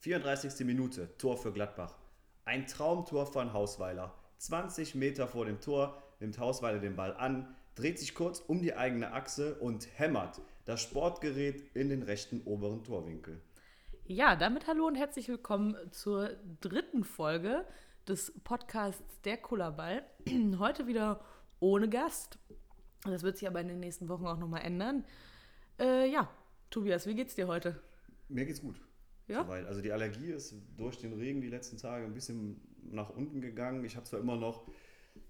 34. Minute, Tor für Gladbach. Ein Traumtor von Hausweiler. 20 Meter vor dem Tor nimmt Hausweiler den Ball an, dreht sich kurz um die eigene Achse und hämmert das Sportgerät in den rechten oberen Torwinkel. Ja, damit hallo und herzlich willkommen zur dritten Folge des Podcasts Der Kullerball. Heute wieder ohne Gast. Das wird sich aber in den nächsten Wochen auch nochmal ändern. Äh, ja, Tobias, wie geht's dir heute? Mir geht's gut. Ja? Soweit. Also die Allergie ist durch den Regen die letzten Tage ein bisschen nach unten gegangen. Ich habe zwar immer noch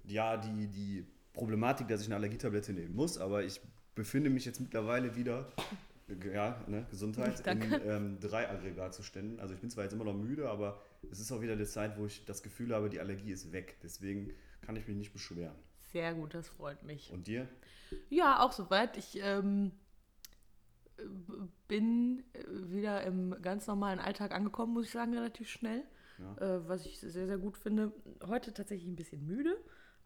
ja, die, die Problematik, dass ich eine Allergietablette nehmen muss, aber ich befinde mich jetzt mittlerweile wieder, ja, ne, Gesundheit, in ähm, drei Aggregatzuständen. Also ich bin zwar jetzt immer noch müde, aber es ist auch wieder die Zeit, wo ich das Gefühl habe, die Allergie ist weg. Deswegen kann ich mich nicht beschweren. Sehr gut, das freut mich. Und dir? Ja, auch soweit. Ich ähm, äh, bin äh, wieder im ganz normalen Alltag angekommen, muss ich sagen, relativ schnell. Ja. Äh, was ich sehr, sehr gut finde. Heute tatsächlich ein bisschen müde,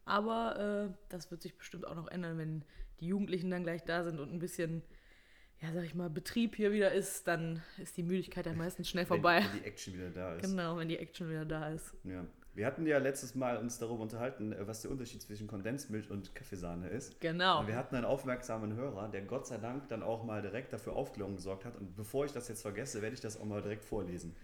aber äh, das wird sich bestimmt auch noch ändern, wenn die Jugendlichen dann gleich da sind und ein bisschen, ja, sag ich mal, Betrieb hier wieder ist, dann ist die Müdigkeit ja meistens schnell vorbei. Wenn, wenn die Action wieder da ist. Genau, wenn die Action wieder da ist. Ja. Wir hatten ja letztes Mal uns darüber unterhalten, äh, was der Unterschied zwischen Kondensmilch und Kaffeesahne ist. Genau. Und wir hatten einen aufmerksamen Hörer, der Gott sei Dank dann auch mal direkt dafür Aufklärung gesorgt hat. Und bevor ich das jetzt vergesse, werde ich das auch mal direkt vorlesen.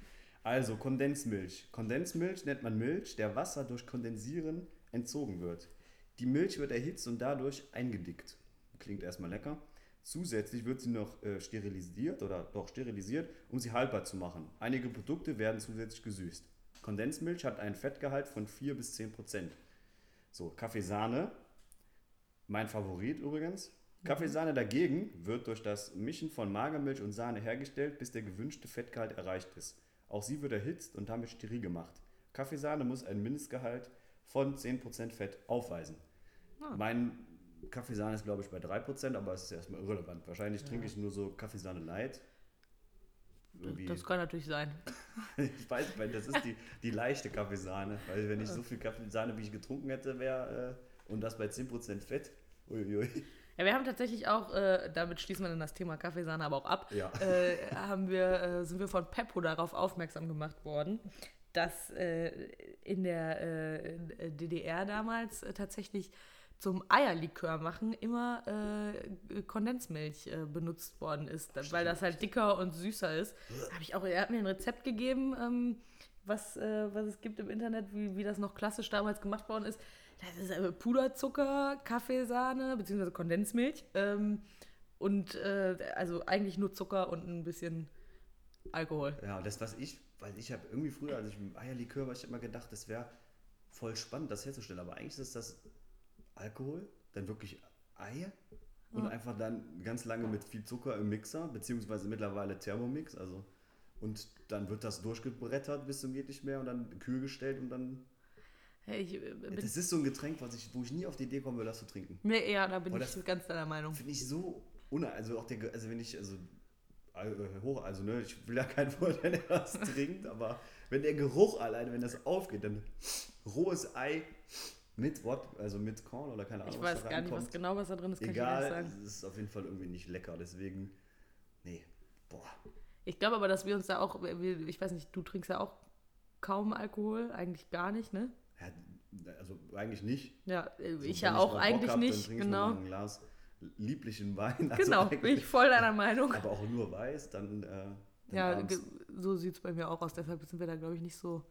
Also Kondensmilch. Kondensmilch nennt man Milch, der Wasser durch Kondensieren entzogen wird. Die Milch wird erhitzt und dadurch eingedickt. Klingt erstmal lecker. Zusätzlich wird sie noch äh, sterilisiert oder doch sterilisiert, um sie haltbar zu machen. Einige Produkte werden zusätzlich gesüßt. Kondensmilch hat einen Fettgehalt von 4 bis 10 Prozent. So, Kaffeesahne, mein Favorit übrigens. Kaffeesahne dagegen wird durch das Mischen von Magermilch und Sahne hergestellt, bis der gewünschte Fettgehalt erreicht ist. Auch sie wird erhitzt und damit steril gemacht. Kaffeesahne muss ein Mindestgehalt von 10% Fett aufweisen. Ah. Mein Kaffeesahne ist, glaube ich, bei 3%, aber es ist erstmal irrelevant. Wahrscheinlich trinke ich nur so Kaffeesahne light. Irgendwie- Das kann natürlich sein. ich weiß nicht, das ist die, die leichte Kaffeesahne. Weil wenn ich so viel Kaffeesahne, wie ich getrunken hätte, wäre äh, und das bei 10% Fett, uiuiui. Ja, wir haben tatsächlich auch, äh, damit schließen wir dann das Thema Kaffeesahne aber auch ab, Ja. äh, haben wir, äh, sind wir von Peppo darauf aufmerksam gemacht worden, dass äh, in der äh, DDR damals tatsächlich zum Eierlikör machen immer äh, Kondensmilch äh, benutzt worden ist, weil das halt dicker und süßer ist. Hab ich auch, er hat mir ein Rezept gegeben, ähm, was, äh, was es gibt im Internet, wie, wie das noch klassisch damals gemacht worden ist. Das ist äh, Puderzucker, Kaffeesahne bzw. Kondensmilch ähm, und äh, also eigentlich nur Zucker und ein bisschen Alkohol. Ja, das, was ich, weil ich habe irgendwie früher, als ich mit Eierlikör war, ich habe immer gedacht, das wäre voll spannend, das herzustellen. Aber eigentlich ist das Alkohol, dann wirklich Ei und einfach dann ganz lange mit viel Zucker im Mixer, beziehungsweise mittlerweile Thermomix, also und dann wird das durchgebrettert bis zum geht nicht mehr und dann kühl gestellt und dann. Hey, ich, äh, Das ist so ein Getränk, was ich, wo ich nie auf die Idee komme, das zu trinken. nee, ja, da bin Aber ich ganz deiner Meinung. Finde ich so une also auch der, also wenn ich, also äh, hoch, also ne, ich will ja keinen Vorteil, der das trinkt, aber wenn der Geruch alleine, wenn das aufgeht, dann rohes Ei mit what, also mit Korn oder keine Ahnung, Ich was weiß da gar nicht, was genau was da drin ist, kann ich dir nicht Egal, sagen. es ist auf jeden Fall irgendwie nicht lecker, deswegen, nee, boah. Ich glaube aber, dass wir uns da auch, ich weiß nicht, du trinkst ja auch kaum Alkohol, eigentlich gar nicht, ne? Ja, also eigentlich nicht. Ja, äh, Also, ich wenn ja auch Bock eigentlich hab, nicht, ich genau. ein Glas lieblichen Wein. also Genau, bin ich voll deiner Meinung. Aber auch nur weiß, dann, äh, dann Ja, abends so sieht es bei mir auch aus. Deshalb sind wir da, glaube ich, nicht so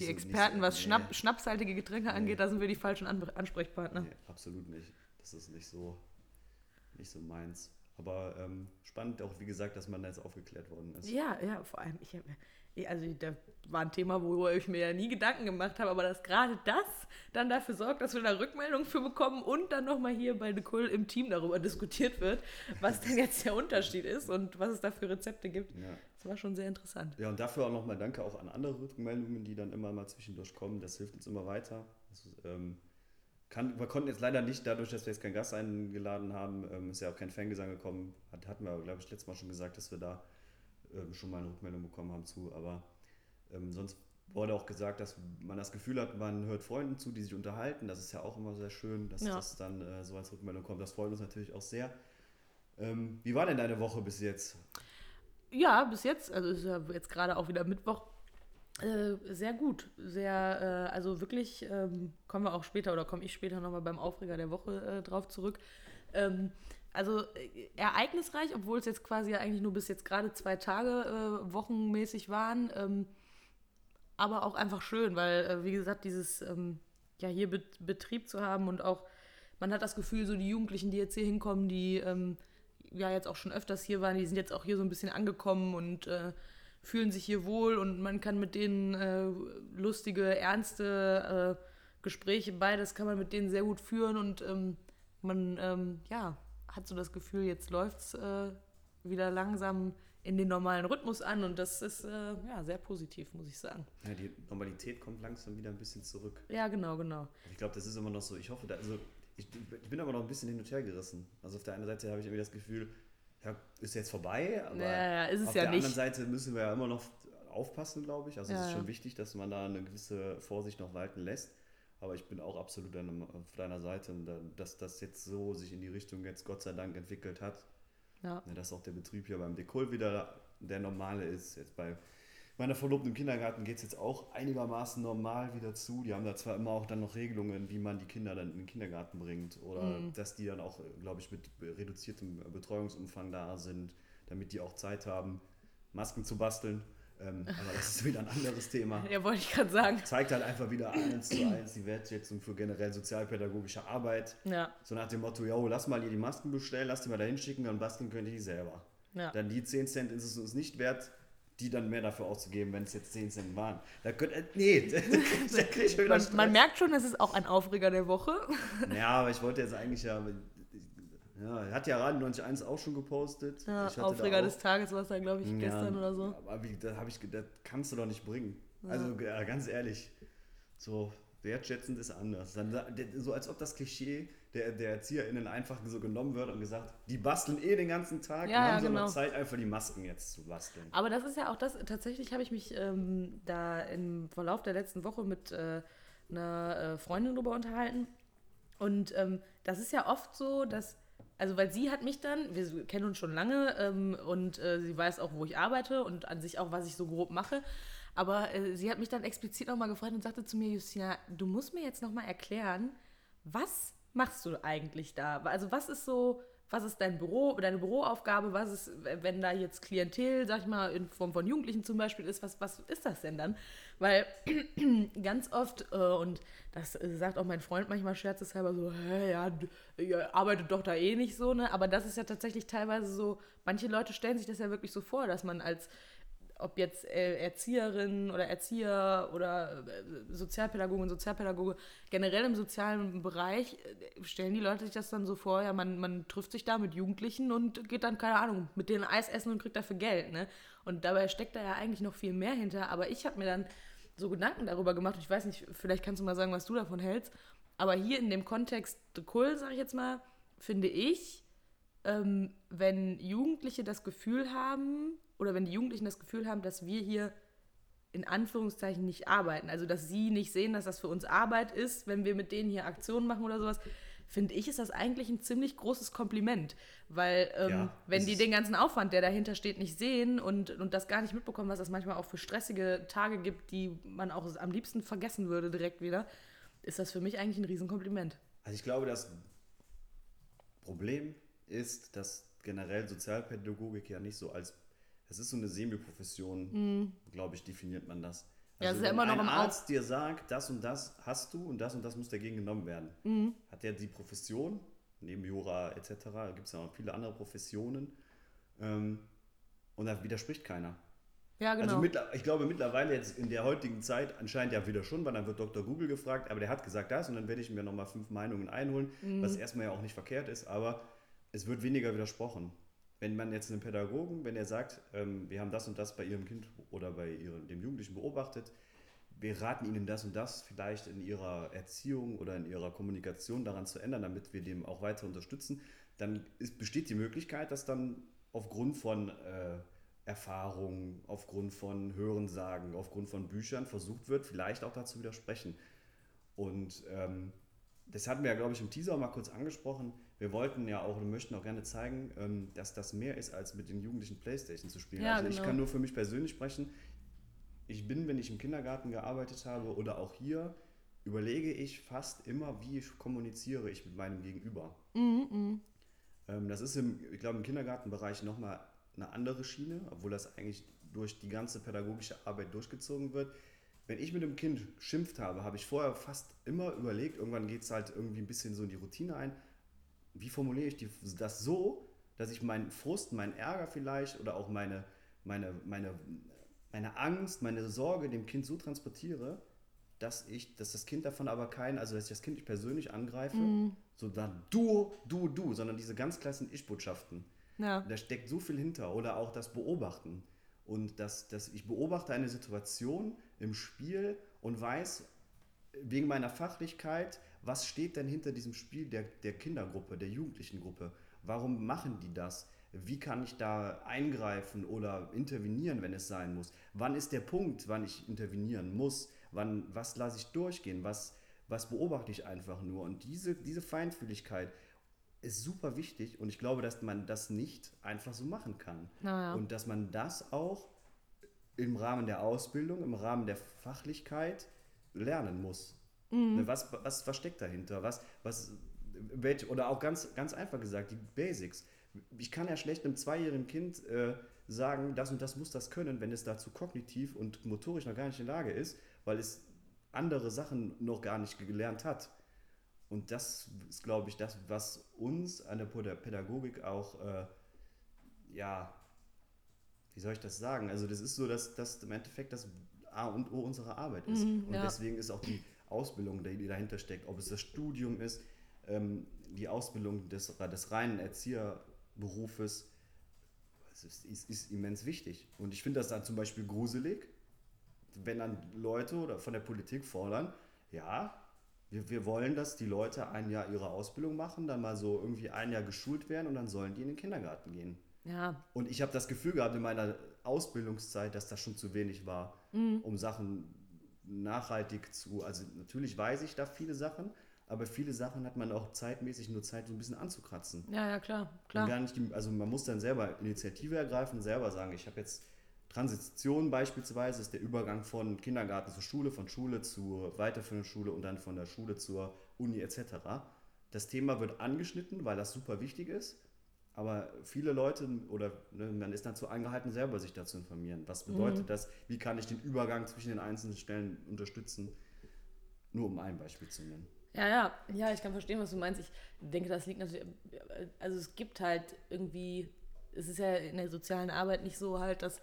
die nicht so- Experten, was nee. Schnapp, schnapshaltige Getränke angeht. Da sind wir die falschen An Ansprechpartner. Nee, absolut nicht. Das ist nicht so, nicht so meins. Aber ähm, spannend auch, wie gesagt, dass man da jetzt aufgeklärt worden ist. Ja, ja, vor allem, ich ich- also da war ein Thema, worüber ich mir ja nie Gedanken gemacht habe, aber dass gerade das dann dafür sorgt, dass wir da Rückmeldungen für bekommen und dann nochmal hier bei Nicole im Team darüber diskutiert wird, was denn jetzt der Unterschied ist und was es da für Rezepte gibt. Ja. War schon sehr interessant. ja, und dafür auch nochmal Danke auch an andere Rückmeldungen, die dann immer mal zwischendurch kommen. Das hilft uns immer weiter. Das ähm, kann, wir konnten jetzt leider nicht, dadurch, dass wir jetzt keinen Gast eingeladen haben, ähm, ist ja auch kein Fangesang gekommen. Hat, hatten wir, glaube ich, letztes Mal schon gesagt, dass wir da ähm, schon mal eine Rückmeldung bekommen haben zu. Aber ähm, sonst wurde auch gesagt, dass man das Gefühl hat, man hört Freunden zu, die sich unterhalten. Das ist ja auch immer sehr schön, dass Ja. das dann äh, so als Rückmeldung kommt. Das freut uns natürlich auch sehr. Ähm, wie war denn deine Woche bis jetzt? Ja, bis jetzt, also ist ja jetzt gerade auch wieder Mittwoch, äh, sehr gut. Sehr, äh, also wirklich, ähm, kommen wir auch später oder komme ich später nochmal beim Aufreger der Woche äh, drauf zurück. Ähm, also äh, ereignisreich, obwohl es jetzt quasi ja eigentlich nur bis jetzt gerade zwei Tage äh, wochenmäßig waren. Ähm, aber auch einfach schön, weil, äh, wie gesagt, dieses ähm, ja hier Bet Betrieb zu haben und auch, man hat das Gefühl, so die Jugendlichen, die jetzt hier hinkommen, die ähm, ja jetzt auch schon öfters hier waren, die sind jetzt auch hier so ein bisschen angekommen und äh, fühlen sich hier wohl und man kann mit denen äh, lustige, ernste äh, Gespräche, beides kann man mit denen sehr gut führen und ähm, man ähm, ja, hat so das Gefühl, jetzt läuft es äh, wieder langsam in den normalen Rhythmus an und das ist äh, ja sehr positiv, muss ich sagen. Ja, die Normalität kommt langsam wieder ein bisschen zurück. Ja, genau, genau. Ich glaube, das ist immer noch so. Ich hoffe, da, also ich, ich, bin aber noch ein bisschen hin und her gerissen. Also auf der einen Seite habe ich irgendwie das Gefühl, ja, ist jetzt vorbei, aber ja, ja, ist es auf ja der nicht. anderen Seite müssen wir ja immer noch aufpassen, glaube ich. Also Ja, es ist schon wichtig, dass man da eine gewisse Vorsicht noch walten lässt. Aber ich bin auch absolut auf deiner Seite, dass das jetzt so sich in die Richtung jetzt Gott sei Dank entwickelt hat. Ja. Ne, dass auch der Betrieb hier beim Dekol wieder der normale ist. Jetzt bei meiner Verlobten im Kindergarten geht es jetzt auch einigermaßen normal wieder zu. Die haben da zwar immer auch dann noch Regelungen, wie man die Kinder dann in den Kindergarten bringt oder Mhm. dass die dann auch, glaube ich, mit reduziertem Betreuungsumfang da sind, damit die auch Zeit haben, Masken zu basteln. Ähm, aber das ist wieder ein anderes Thema. Ja, wollte ich gerade sagen. Zeigt halt einfach wieder eins zu eins die Wertschätzung für generell sozialpädagogische Arbeit. Ja, So nach dem Motto, yo, lass mal ihr die Masken bestellen, lass die mal da hinschicken, dann basteln könnt ihr die selber. ja. Dann die 10 Cent ist es uns nicht wert, die dann mehr dafür auszugeben, wenn es jetzt 10 Cent waren. Da könnt, äh, nee, da krieg ich wieder Man, Stress. man merkt schon, es ist auch ein Aufreger der Woche. Ja, aber ich wollte jetzt eigentlich ja, ja hat ja Radio 91 auch schon gepostet. Ja, Aufreger des Tages war es dann, glaube ich, Ja, gestern oder so. Aber wie, da habe ich, das kannst du doch nicht bringen. Also ja, ganz ehrlich, so wertschätzend ist anders. So als ob das Klischee der, der ErzieherInnen einfach so genommen wird und gesagt, die basteln eh den ganzen Tag Ja, und ja, haben so genau. noch Zeit, einfach die Masken jetzt zu basteln. Aber das ist ja auch das, tatsächlich habe ich mich ähm, da im Verlauf der letzten Woche mit äh, einer äh, Freundin drüber unterhalten. Und ähm, das ist ja oft so, dass, also weil sie hat mich dann, wir kennen uns schon lange ähm, und äh, sie weiß auch, wo ich arbeite und an sich auch, was ich so grob mache. Aber äh, sie hat mich dann explizit nochmal gefragt und sagte zu mir, Justina, du musst mir jetzt nochmal erklären, was machst du eigentlich da? Also was ist so, was ist dein Büro, deine Büroaufgabe, was ist, wenn da jetzt Klientel, sag ich mal, in Form von Jugendlichen zum Beispiel ist, was, was ist das denn dann? Weil ganz oft, äh, und das sagt auch mein Freund manchmal scherzeshalber so, hä, ja, ihr arbeitet doch da eh nicht so, ne? Aber das ist ja tatsächlich teilweise so, manche Leute stellen sich das ja wirklich so vor, dass man als ob jetzt äh, Erzieherin oder Erzieher oder äh, Sozialpädagogen, Sozialpädagoge, generell im sozialen Bereich äh, stellen die Leute sich das dann so vor, ja, man, man trifft sich da mit Jugendlichen und geht dann, keine Ahnung, mit denen Eis essen und kriegt dafür Geld, ne? Und dabei steckt da ja eigentlich noch viel mehr hinter, aber ich habe mir dann so Gedanken darüber gemacht, ich weiß nicht, vielleicht kannst du mal sagen, was du davon hältst, aber hier in dem Kontext de Kull, sag ich jetzt mal, finde ich, ähm, wenn Jugendliche das Gefühl haben, oder wenn die Jugendlichen das Gefühl haben, dass wir hier in Anführungszeichen nicht arbeiten, also dass sie nicht sehen, dass das für uns Arbeit ist, wenn wir mit denen hier Aktionen machen oder sowas, finde ich, ist das eigentlich ein ziemlich großes Kompliment. Weil ähm, Ja, wenn die den ganzen Aufwand, der dahinter steht, nicht sehen und, und das gar nicht mitbekommen, was das manchmal auch für stressige Tage gibt, die man auch am liebsten vergessen würde direkt wieder, ist das für mich eigentlich ein Riesenkompliment. Also ich glaube, das Problem ist, dass generell Sozialpädagogik ja nicht so als, es ist so eine Semi-Profession, glaube ich, definiert man das. Mhm. Ja, ist ja wenn immer noch ein Arzt dir sagt, das und das hast du und das und das muss dagegen genommen werden, Mhm. hat er die Profession, neben Jura etc., gibt es ja noch viele andere Professionen ähm, und da widerspricht keiner. Ja, genau. Also ich glaube mittlerweile jetzt in der heutigen Zeit anscheinend ja wieder schon, weil dann wird Dr. Google gefragt, aber der hat gesagt das und dann werde ich mir nochmal fünf Meinungen einholen, Mhm. was erstmal ja auch nicht verkehrt ist, aber es wird weniger widersprochen. Wenn man jetzt einen Pädagogen, wenn er sagt, ähm, wir haben das und das bei ihrem Kind oder bei ihrem, dem Jugendlichen beobachtet, wir raten ihnen das und das vielleicht in ihrer Erziehung oder in ihrer Kommunikation daran zu ändern, damit wir dem auch weiter unterstützen, dann ist, besteht die Möglichkeit, dass dann aufgrund von äh, Erfahrung, aufgrund von Hörensagen, aufgrund von Büchern versucht wird, vielleicht auch dazu widersprechen. Und ähm, das hatten wir ja, glaube ich, im Teaser mal kurz angesprochen. Wir wollten ja auch und möchten auch gerne zeigen, ähm, dass das mehr ist, als mit den Jugendlichen Playstation zu spielen. Ja, also ich genau. kann nur für mich persönlich sprechen. Ich bin, wenn ich im Kindergarten gearbeitet habe oder auch hier, überlege ich fast immer, wie ich kommuniziere ich mit meinem Gegenüber. Mhm, Ähm, das ist im, ich glaube, im Kindergartenbereich nochmal eine andere Schiene, obwohl das eigentlich durch die ganze pädagogische Arbeit durchgezogen wird. Wenn ich mit dem Kind schimpft habe, habe ich vorher fast immer überlegt, irgendwann geht es halt irgendwie ein bisschen so in die Routine ein, wie formuliere ich die, das so, dass ich meinen Frust, meinen Ärger vielleicht oder auch meine, meine, meine, meine Angst, meine Sorge dem Kind so transportiere, dass ich, dass das Kind davon aber kein, also dass ich das Kind nicht persönlich angreife, so dann du, du, du, sondern diese ganz klassen Ich-Botschaften. Ja. Da steckt so viel hinter. Oder auch das Beobachten. Und das, das, ich beobachte eine Situation im Spiel und weiß wegen meiner Fachlichkeit, was steht denn hinter diesem Spiel der, der Kindergruppe, der Jugendlichengruppe? Warum machen die das? Wie kann ich da eingreifen oder intervenieren, wenn es sein muss? Wann ist der Punkt, wann ich intervenieren muss? Wann, was lasse ich durchgehen? Was, was beobachte ich einfach nur? Und diese, diese Feinfühligkeit ist super wichtig und ich glaube, dass man das nicht einfach so machen kann. Naja. Und dass man das auch im Rahmen der Ausbildung, im Rahmen der Fachlichkeit lernen muss. Ne, Was, was, was steckt dahinter? Was, was, welch, oder auch ganz, ganz einfach gesagt, die Basics. Ich kann ja schlecht einem zweijährigen Kind äh, sagen, das und das muss das können, wenn es dazu kognitiv und motorisch noch gar nicht in der Lage ist, weil es andere Sachen noch gar nicht gelernt hat. Und das ist, glaube ich, das, was uns an der Päda- Pädagogik auch, äh, ja, wie soll ich das sagen? Also das ist so, dass das im Endeffekt das A und O unserer Arbeit ist. Mhm, und ja. deswegen ist auch die Ausbildung, die dahinter steckt, ob es das Studium ist, ähm, die Ausbildung des, des reinen Erzieherberufes, es ist, ist, ist immens wichtig. Und ich finde das dann zum Beispiel gruselig, wenn dann Leute oder von der Politik fordern, ja, wir, wir wollen, dass die Leute ein Jahr ihre Ausbildung machen, dann mal so irgendwie ein Jahr geschult werden und dann sollen die in den Kindergarten gehen. Ja, Und ich habe das Gefühl gehabt in meiner Ausbildungszeit, dass das schon zu wenig war, um Sachen nachhaltig zu. Also natürlich weiß ich da viele Sachen, aber viele Sachen hat man auch zeitmäßig nur Zeit, so ein bisschen anzukratzen. ja, ja, klar, Und klar. gar nicht also man muss dann selber Initiative ergreifen, selber sagen, ich habe jetzt Transition beispielsweise, ist der Übergang von Kindergarten zur Schule, von Schule zur weiterführenden Schule und dann von der Schule zur Uni etc. Das Thema wird angeschnitten, weil das super wichtig ist, aber viele Leute oder ne, man ist dazu angehalten, selber sich dazu informieren. Was bedeutet das? Wie kann ich den Übergang zwischen den einzelnen Stellen unterstützen? Nur um ein Beispiel zu nennen. Ja, ja, ja, ich kann verstehen, was du meinst. Ich denke, das liegt natürlich, also es gibt halt irgendwie, es ist ja in der sozialen Arbeit nicht so halt, dass,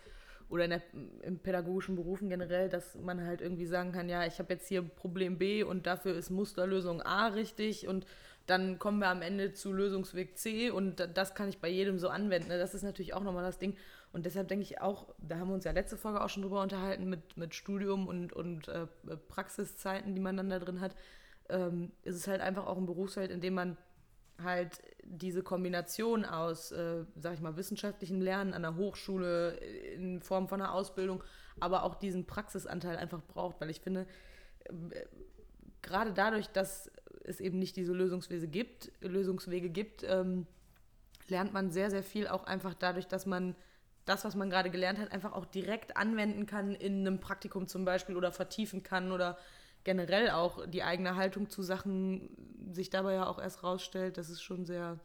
oder in der, im pädagogischen Berufen generell, dass man halt irgendwie sagen kann, ja, ich habe jetzt hier Problem B und dafür ist Musterlösung A richtig und dann kommen wir am Ende zu Lösungsweg C und da- das kann ich bei jedem so anwenden. ne? Das ist natürlich auch nochmal das Ding. Und deshalb denke ich auch, da haben wir uns ja letzte Folge auch schon drüber unterhalten mit, mit Studium und, und äh, Praxiszeiten, die man dann da drin hat ähm, ist es halt einfach auch ein Berufsfeld, in dem man halt diese Kombination aus, äh, sag ich mal, wissenschaftlichem Lernen an der Hochschule äh, in Form von einer Ausbildung, aber auch diesen Praxisanteil einfach braucht, weil ich finde, äh, gerade dadurch, dass es eben nicht diese Lösungswege gibt, Lösungswege gibt, ähm, lernt man sehr, sehr viel auch einfach dadurch, dass man das, was man gerade gelernt hat, einfach auch direkt anwenden kann in einem Praktikum zum Beispiel oder vertiefen kann oder generell auch die eigene Haltung zu Sachen sich dabei ja auch erst rausstellt. Das ist schon sehr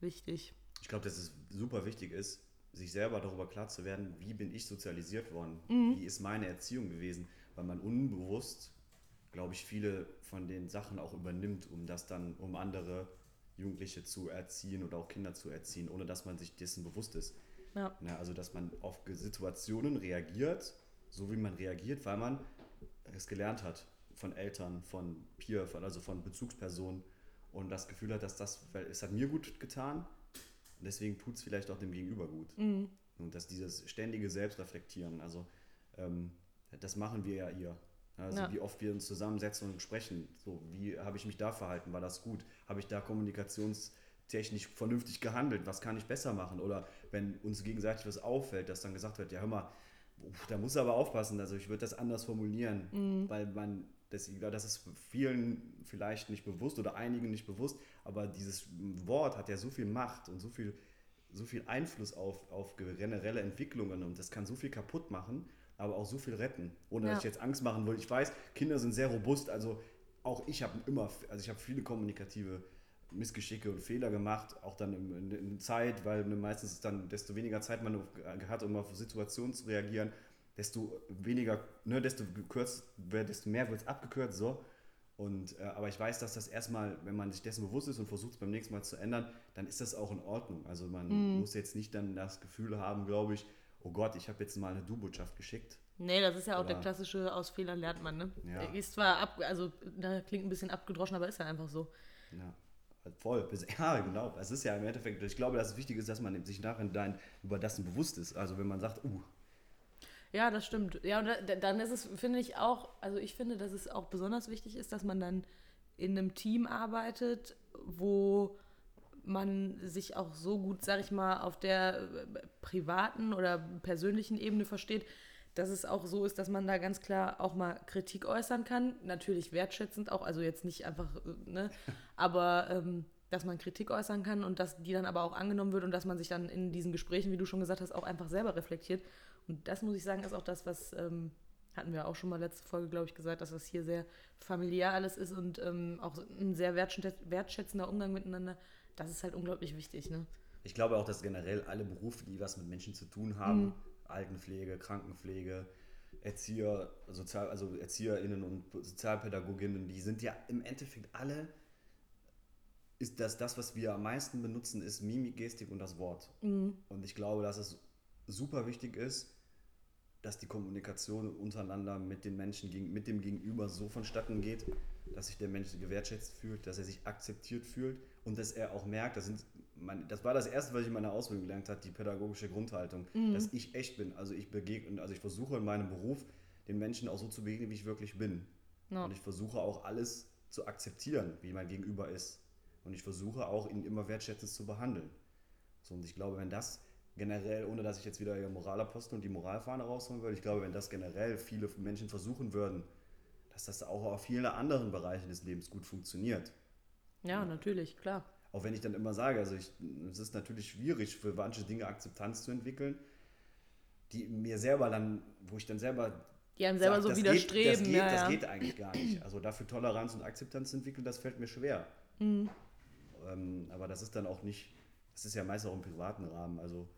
wichtig. Ich glaube, dass es super wichtig ist, sich selber darüber klar zu werden, wie bin ich sozialisiert worden, Mhm. wie ist meine Erziehung gewesen, weil man unbewusst, glaube ich, viele von den Sachen auch übernimmt, um das dann, um andere Jugendliche zu erziehen oder auch Kinder zu erziehen, ohne dass man sich dessen bewusst ist. Ja. Ja, also, dass man auf Situationen reagiert, so wie man reagiert, weil man es gelernt hat von Eltern, von Peer, also von Bezugspersonen und das Gefühl hat, dass das, weil es hat mir gut getan, und deswegen tut es vielleicht auch dem Gegenüber gut. Mhm. Und dass dieses ständige Selbstreflektieren, also ähm, das machen wir ja hier. Also Ja. wie oft wir uns zusammensetzen und sprechen. So, wie habe ich mich da verhalten? War das gut? Habe ich da kommunikationstechnisch vernünftig gehandelt? Was kann ich besser machen? Oder wenn uns gegenseitig was auffällt, dass dann gesagt wird, ja hör mal, da muss er aber aufpassen, also ich würde das anders formulieren, Mhm. weil man, das, das ist vielen vielleicht nicht bewusst oder einigen nicht bewusst, aber dieses Wort hat ja so viel Macht und so viel, so viel Einfluss auf, auf generelle Entwicklungen und das kann so viel kaputt machen, aber auch so viel retten, ohne Ja. dass ich jetzt Angst machen will. Ich weiß, Kinder sind sehr robust, also auch ich habe immer, also ich habe viele kommunikative Missgeschicke und Fehler gemacht, auch dann in, in, in Zeit, weil meistens ist dann, desto weniger Zeit man hat, um auf Situationen zu reagieren, desto weniger, ne, desto gekürzt, desto mehr wird es abgekürzt, so. Und, äh, aber ich weiß, dass das erstmal, wenn man sich dessen bewusst ist und versucht es beim nächsten Mal zu ändern, dann ist das auch in Ordnung. Also man muss jetzt nicht dann das Gefühl haben, glaube ich, oh Gott, ich habe jetzt mal eine Du-Botschaft geschickt. Nee, das ist ja auch der Aber- klassische aus Fehlern lernt man, ne? Ja. Ist zwar ab, also da klingt ein bisschen abgedroschen, aber ist ja einfach so. Ja, voll. Ja, genau. Es ist ja im Endeffekt, ich glaube, dass es wichtig ist, dass man sich nachher über das bewusst ist. Also wenn man sagt, uh, Ja, das stimmt. Ja, und da, dann ist es, finde ich auch, also ich finde, dass es auch besonders wichtig ist, dass man dann in einem Team arbeitet, wo man sich auch so gut, sag ich mal, auf der äh, privaten oder persönlichen Ebene versteht, dass es auch so ist, dass man da ganz klar auch mal Kritik äußern kann. Natürlich wertschätzend auch, also jetzt nicht einfach, äh, ne, aber ähm, dass man Kritik äußern kann und dass die dann aber auch angenommen wird und dass man sich dann in diesen Gesprächen, wie du schon gesagt hast, auch einfach selber reflektiert. Und das muss ich sagen, ist auch das, was ähm, hatten wir auch schon mal letzte Folge, glaube ich, gesagt, dass das hier sehr familiär alles ist und ähm, auch ein sehr wertschä- wertschätzender Umgang miteinander. Das ist halt unglaublich wichtig, ne? ich glaube auch, dass generell alle Berufe, die was mit Menschen zu tun haben, Altenpflege, Krankenpflege, Erzieher, Sozial, also ErzieherInnen und Sozialpädagoginnen, die sind ja im Endeffekt alle, ist das, das, was wir am meisten benutzen, ist Mimik, Gestik und das Wort. Und ich glaube, dass es super wichtig ist, dass die Kommunikation untereinander mit den Menschen, mit dem Gegenüber so vonstatten geht, dass sich der Mensch gewertschätzt fühlt, dass er sich akzeptiert fühlt und dass er auch merkt, das, sind, mein, das war das Erste, was ich in meiner Ausbildung gelernt habe, die pädagogische Grundhaltung, dass ich echt bin. Also ich begegne, also ich versuche in meinem Beruf den Menschen auch so zu begegnen, wie ich wirklich bin. Ja. Und ich versuche auch alles zu akzeptieren, wie mein Gegenüber ist. Und ich versuche auch, ihn immer wertschätzend zu behandeln. So, und ich glaube, wenn das generell, ohne dass ich jetzt wieder hier Moralapostel und die Moralfahne rausholen würde, ich glaube, wenn das generell viele Menschen versuchen würden, dass das auch auf vielen anderen Bereichen des Lebens gut funktioniert. Ja, natürlich, klar. Auch wenn ich dann immer sage, also ich, es ist natürlich schwierig für manche Dinge Akzeptanz zu entwickeln, die mir selber dann, wo ich dann selber Die einem selber sag, so das widerstreben. Geht, das, geht, ja, das ja. geht eigentlich gar nicht. Also dafür Toleranz und Akzeptanz zu entwickeln, das fällt mir schwer. Mhm. Ähm, aber das ist dann auch nicht, das ist ja meist auch im privaten Rahmen. Also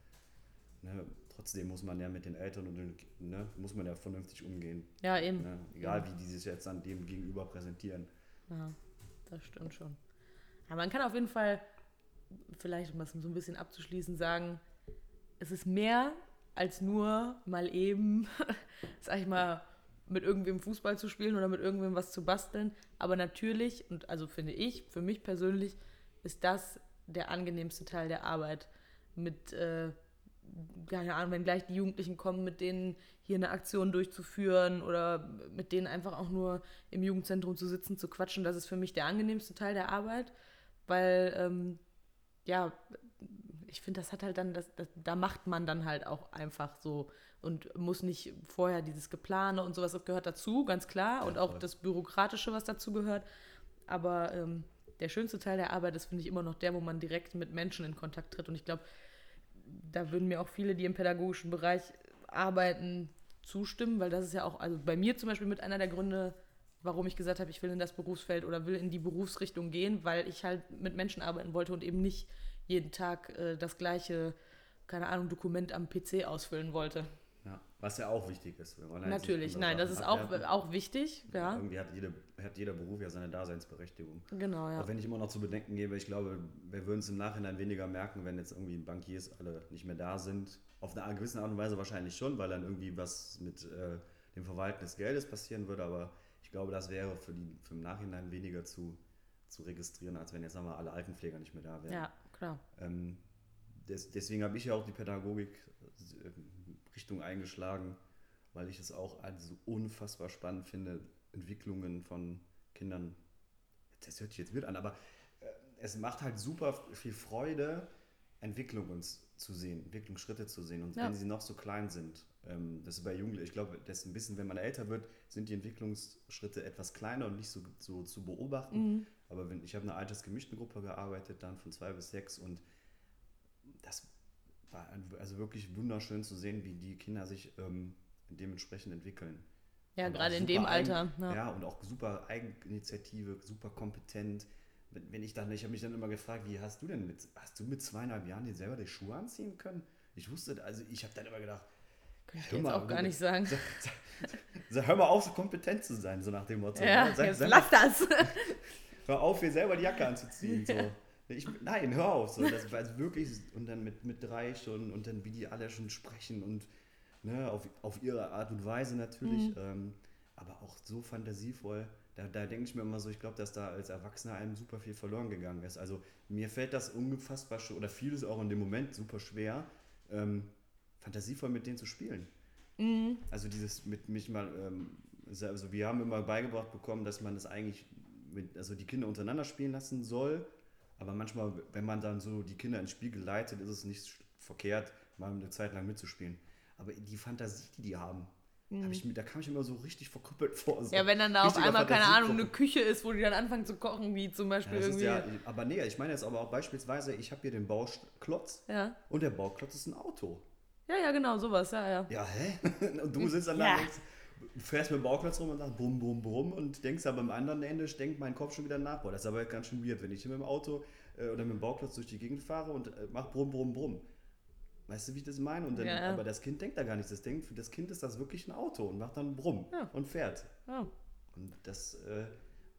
ne, trotzdem muss man ja mit den Eltern und den, ne, muss man ja vernünftig umgehen. ja, eben. Ne? Egal wie die sich jetzt an dem gegenüber präsentieren. Ja, das stimmt schon. Ja, man kann auf jeden Fall, vielleicht um das so ein bisschen abzuschließen, sagen, es ist mehr als nur mal eben, sag ich mal, mit irgendwem Fußball zu spielen oder mit irgendwem was zu basteln. Aber natürlich, und also finde ich, für mich persönlich, ist das der angenehmste Teil der Arbeit. Mit, äh, keine Ahnung, wenn gleich die Jugendlichen kommen, mit denen hier eine Aktion durchzuführen oder mit denen einfach auch nur im Jugendzentrum zu sitzen, zu quatschen, das ist für mich der angenehmste Teil der Arbeit, weil, ähm, ja, ich finde, das hat halt dann, das, das, da macht man dann halt auch einfach so und muss nicht vorher dieses Geplane und sowas, das gehört dazu, ganz klar, und auch das Bürokratische, was dazu gehört, aber ähm, der schönste Teil der Arbeit ist, finde ich, immer noch der, wo man direkt mit Menschen in Kontakt tritt. Und ich glaube, da würden mir auch viele, die im pädagogischen Bereich arbeiten, zustimmen, weil das ist ja auch, also bei mir zum Beispiel mit einer der Gründe, warum ich gesagt habe, ich will in das Berufsfeld oder will in die Berufsrichtung gehen, weil ich halt mit Menschen arbeiten wollte und eben nicht jeden Tag äh, das gleiche, keine Ahnung, Dokument am PC ausfüllen wollte. Ja, was ja auch wichtig ist. Jetzt Natürlich, nein, das ist auch, abwerten. auch wichtig, ja. Irgendwie hat, jede, hat jeder Beruf ja seine Daseinsberechtigung. Genau, ja. Auch wenn ich immer noch zu bedenken gebe, ich glaube, wir würden es im Nachhinein weniger merken, wenn jetzt irgendwie Bankiers alle nicht mehr da sind. Auf eine gewisse Art und Weise wahrscheinlich schon, weil dann irgendwie was mit äh, dem Verwalten des Geldes passieren würde. Aber glaube, das wäre für, die, für im Nachhinein weniger zu, zu registrieren, als wenn jetzt wir, alle Altenpfleger nicht mehr da wären. Ja, klar. Ähm, des, deswegen habe ich ja auch die Pädagogik-Richtung eingeschlagen, weil ich es auch als so unfassbar spannend finde, Entwicklungen von Kindern. Das hört sich jetzt wild an, aber äh, es macht halt super viel Freude, Entwicklungen zu sehen, Entwicklungsschritte zu sehen. Und Ja. wenn sie noch so klein sind. Ähm, das ist bei Jugendlichen, ich glaube, das ist ein bisschen, wenn man älter wird, sind die Entwicklungsschritte etwas kleiner und nicht so, so zu beobachten. Mhm. Aber wenn, ich habe in einer altersgemischten Gruppe gearbeitet, dann von zwei bis sechs und das war also wirklich wunderschön zu sehen, wie die Kinder sich ähm, dementsprechend entwickeln. Ja, Und gerade in dem Alter. Eigen, ja. Ja. und auch super Eigeninitiative, super kompetent. Wenn, wenn ich dann, ich habe mich dann immer gefragt, wie hast du denn mit, hast du mit zweieinhalb Jahren dir selber die Schuhe anziehen können? Ich wusste, also ich habe dann immer gedacht, Könnte ich jetzt mal, auch gar nicht sagen. Sag, sag, hör mal auf, so kompetent zu sein, so nach dem Motto. Ja, ne? Sag- jetzt lass das. hör auf, dir selber die Jacke anzuziehen. So. Ich, nein, hör auf. So. Das war also wirklich, und dann mit, mit drei schon und dann wie die alle schon sprechen und ne, auf, auf ihre Art und Weise natürlich, ähm, aber auch so fantasievoll. Da, da denke ich mir immer so, ich glaube, dass da als Erwachsener einem super viel verloren gegangen ist. Also mir fällt das unfassbar schwer, oder vieles auch in dem Moment super schwer, ähm, fantasievoll mit denen zu spielen. Also dieses mit mich mal, ähm, also wir haben immer beigebracht bekommen, dass man das eigentlich mit, also die Kinder untereinander spielen lassen soll. Aber manchmal, wenn man dann so die Kinder ins Spiel geleitet, ist es nicht verkehrt, mal eine Zeit lang mitzuspielen. Aber die Fantasie, die die haben, hab ich, da kam ich immer so richtig verkrüppelt vor. So Mhm. Ja, wenn dann da auf einmal, keine Ahnung, eine. Küche ist, wo die dann anfangen zu kochen, wie zum Ja, Beispiel ist irgendwie. ja, aber nee, ich meine jetzt aber auch beispielsweise, ich habe hier den Bauklotz Ja. und der Bauklotz ist ein Auto. Ja, ja, genau, sowas, ja, ja. Ja, hä? Und du sitzt dann da Ja. und denkst, fährst mit dem Bauklotz rum und sagst brumm, brumm, brumm und denkst aber am anderen Ende, denkt mein Kopf schon wieder nach. Boah, das ist aber ganz schön weird, wenn ich mit dem Auto äh, oder mit dem Bauklotz durch die Gegend fahre und äh, mach brumm, brumm, brumm. Weißt du, wie ich das meine? Und dann, Ja, ja. Aber das Kind denkt da gar nicht. Das denkt, für das Kind ist das wirklich ein Auto und macht dann brumm Ja. und fährt. ja. Und das äh,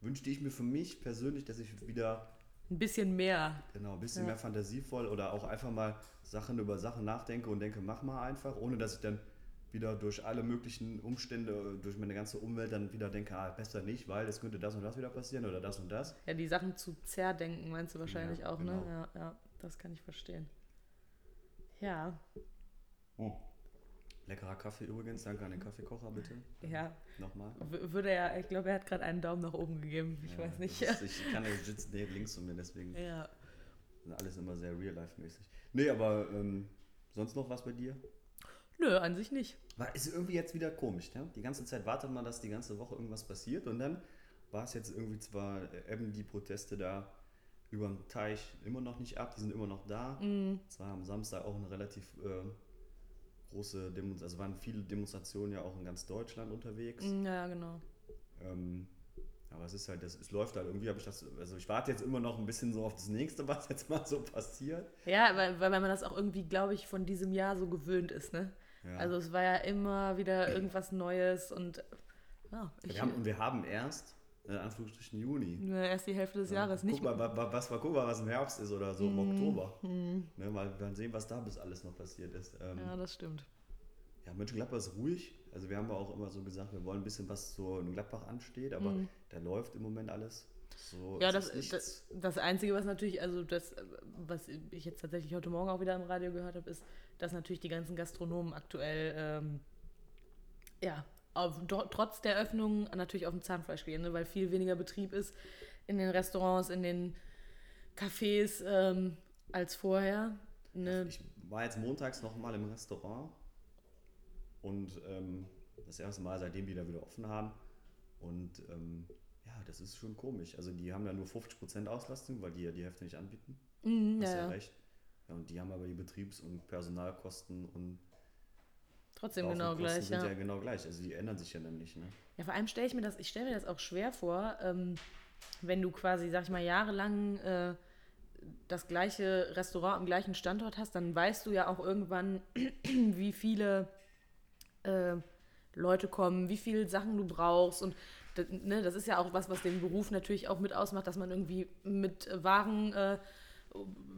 wünschte ich mir für mich persönlich, dass ich wieder Ein bisschen mehr. Genau, ein bisschen Ja. mehr fantasievoll oder auch einfach mal Sachen über Sachen nachdenke und denke, mach mal einfach, ohne dass ich dann wieder durch alle möglichen Umstände, durch meine ganze Umwelt dann wieder denke, ah, besser nicht, weil es könnte das und das wieder passieren oder das und das. Ja, die Sachen zu zerdenken, meinst du wahrscheinlich Ja, auch, genau. ne? Ja, ja, das kann ich verstehen. Ja, Leckerer Kaffee übrigens, danke an den Kaffeekocher bitte. ja. Nochmal. W- Würde er, ich glaube, er hat gerade einen Daumen nach oben gegeben. Ich Ja, weiß nicht. Ist, ich kann ja sitzt nee, links von mir, deswegen Ja. alles immer sehr real-life-mäßig. Nee, aber ähm, sonst noch was bei dir? Nö, an sich nicht. War, ist irgendwie jetzt wieder komisch, ne? Die ganze Zeit wartet man, dass die ganze Woche irgendwas passiert und dann war es jetzt irgendwie zwar, äh, ebben die Proteste da über den Teich immer noch nicht ab, die sind immer noch da. Mhm. Es war am Samstag auch eine relativ äh, große Demonstration, also waren viele Demonstrationen ja auch in ganz Deutschland unterwegs. Mm, Ja, genau. Ähm, aber es ist halt, das, es läuft halt irgendwie, habe ich das, also ich warte jetzt immer noch ein bisschen so auf das nächste, was jetzt mal so passiert. Ja, weil, weil man das auch irgendwie, glaube ich, von diesem Jahr so gewöhnt ist, ne? Ja. Also es war ja immer wieder irgendwas Neues und ich, wir haben, und wir haben erst, in Anführungsstrichen Juni. nur erst die Hälfte des Jahres guck nicht. mal, wa- wa- was, guck mal, was im Herbst ist oder so im Mhm. Oktober. Ne, mal, mal sehen, was da bis alles noch passiert ist. Ähm, Ja, ja, das stimmt. Mönchengladbach ist ruhig. Also wir haben ja auch immer so gesagt, wir wollen ein bisschen, was so in Gladbach ansteht, aber da läuft im Moment alles. So. Ja, das, das, das Einzige, was natürlich, also das, was ich jetzt tatsächlich heute Morgen auch wieder im Radio gehört habe, ist, dass natürlich die ganzen Gastronomen aktuell, ähm, ja, auf, tr- trotz der Öffnung natürlich auf dem Zahnfleisch gehen, ne, weil viel weniger Betrieb ist in den Restaurants, in den Cafés ähm, als vorher. Ne? Ich war jetzt montags noch mal im Restaurant und ähm, das erste Mal, seitdem die da wieder offen haben. Und ähm, ja, das ist schon komisch. Also die haben ja nur 50% Auslastung, weil die ja die Hälfte nicht anbieten. Mhm, Hast ja, ja ja. recht. Ja, und die haben aber die Betriebs- und Personalkosten und Trotzdem genau gleich, sind ja. ja genau gleich. Also die ändern sich ja dann nicht. Ne? Ja, vor allem stelle ich mir das, ich stelle mir das auch schwer vor, ähm, wenn du quasi, sag ich mal, jahrelang äh, das gleiche Restaurant am gleichen Standort hast, dann weißt du ja auch irgendwann, wie viele äh, Leute kommen, wie viele Sachen du brauchst und das, ne, das ist ja auch was, was den Beruf natürlich auch mit ausmacht, dass man irgendwie mit Waren äh,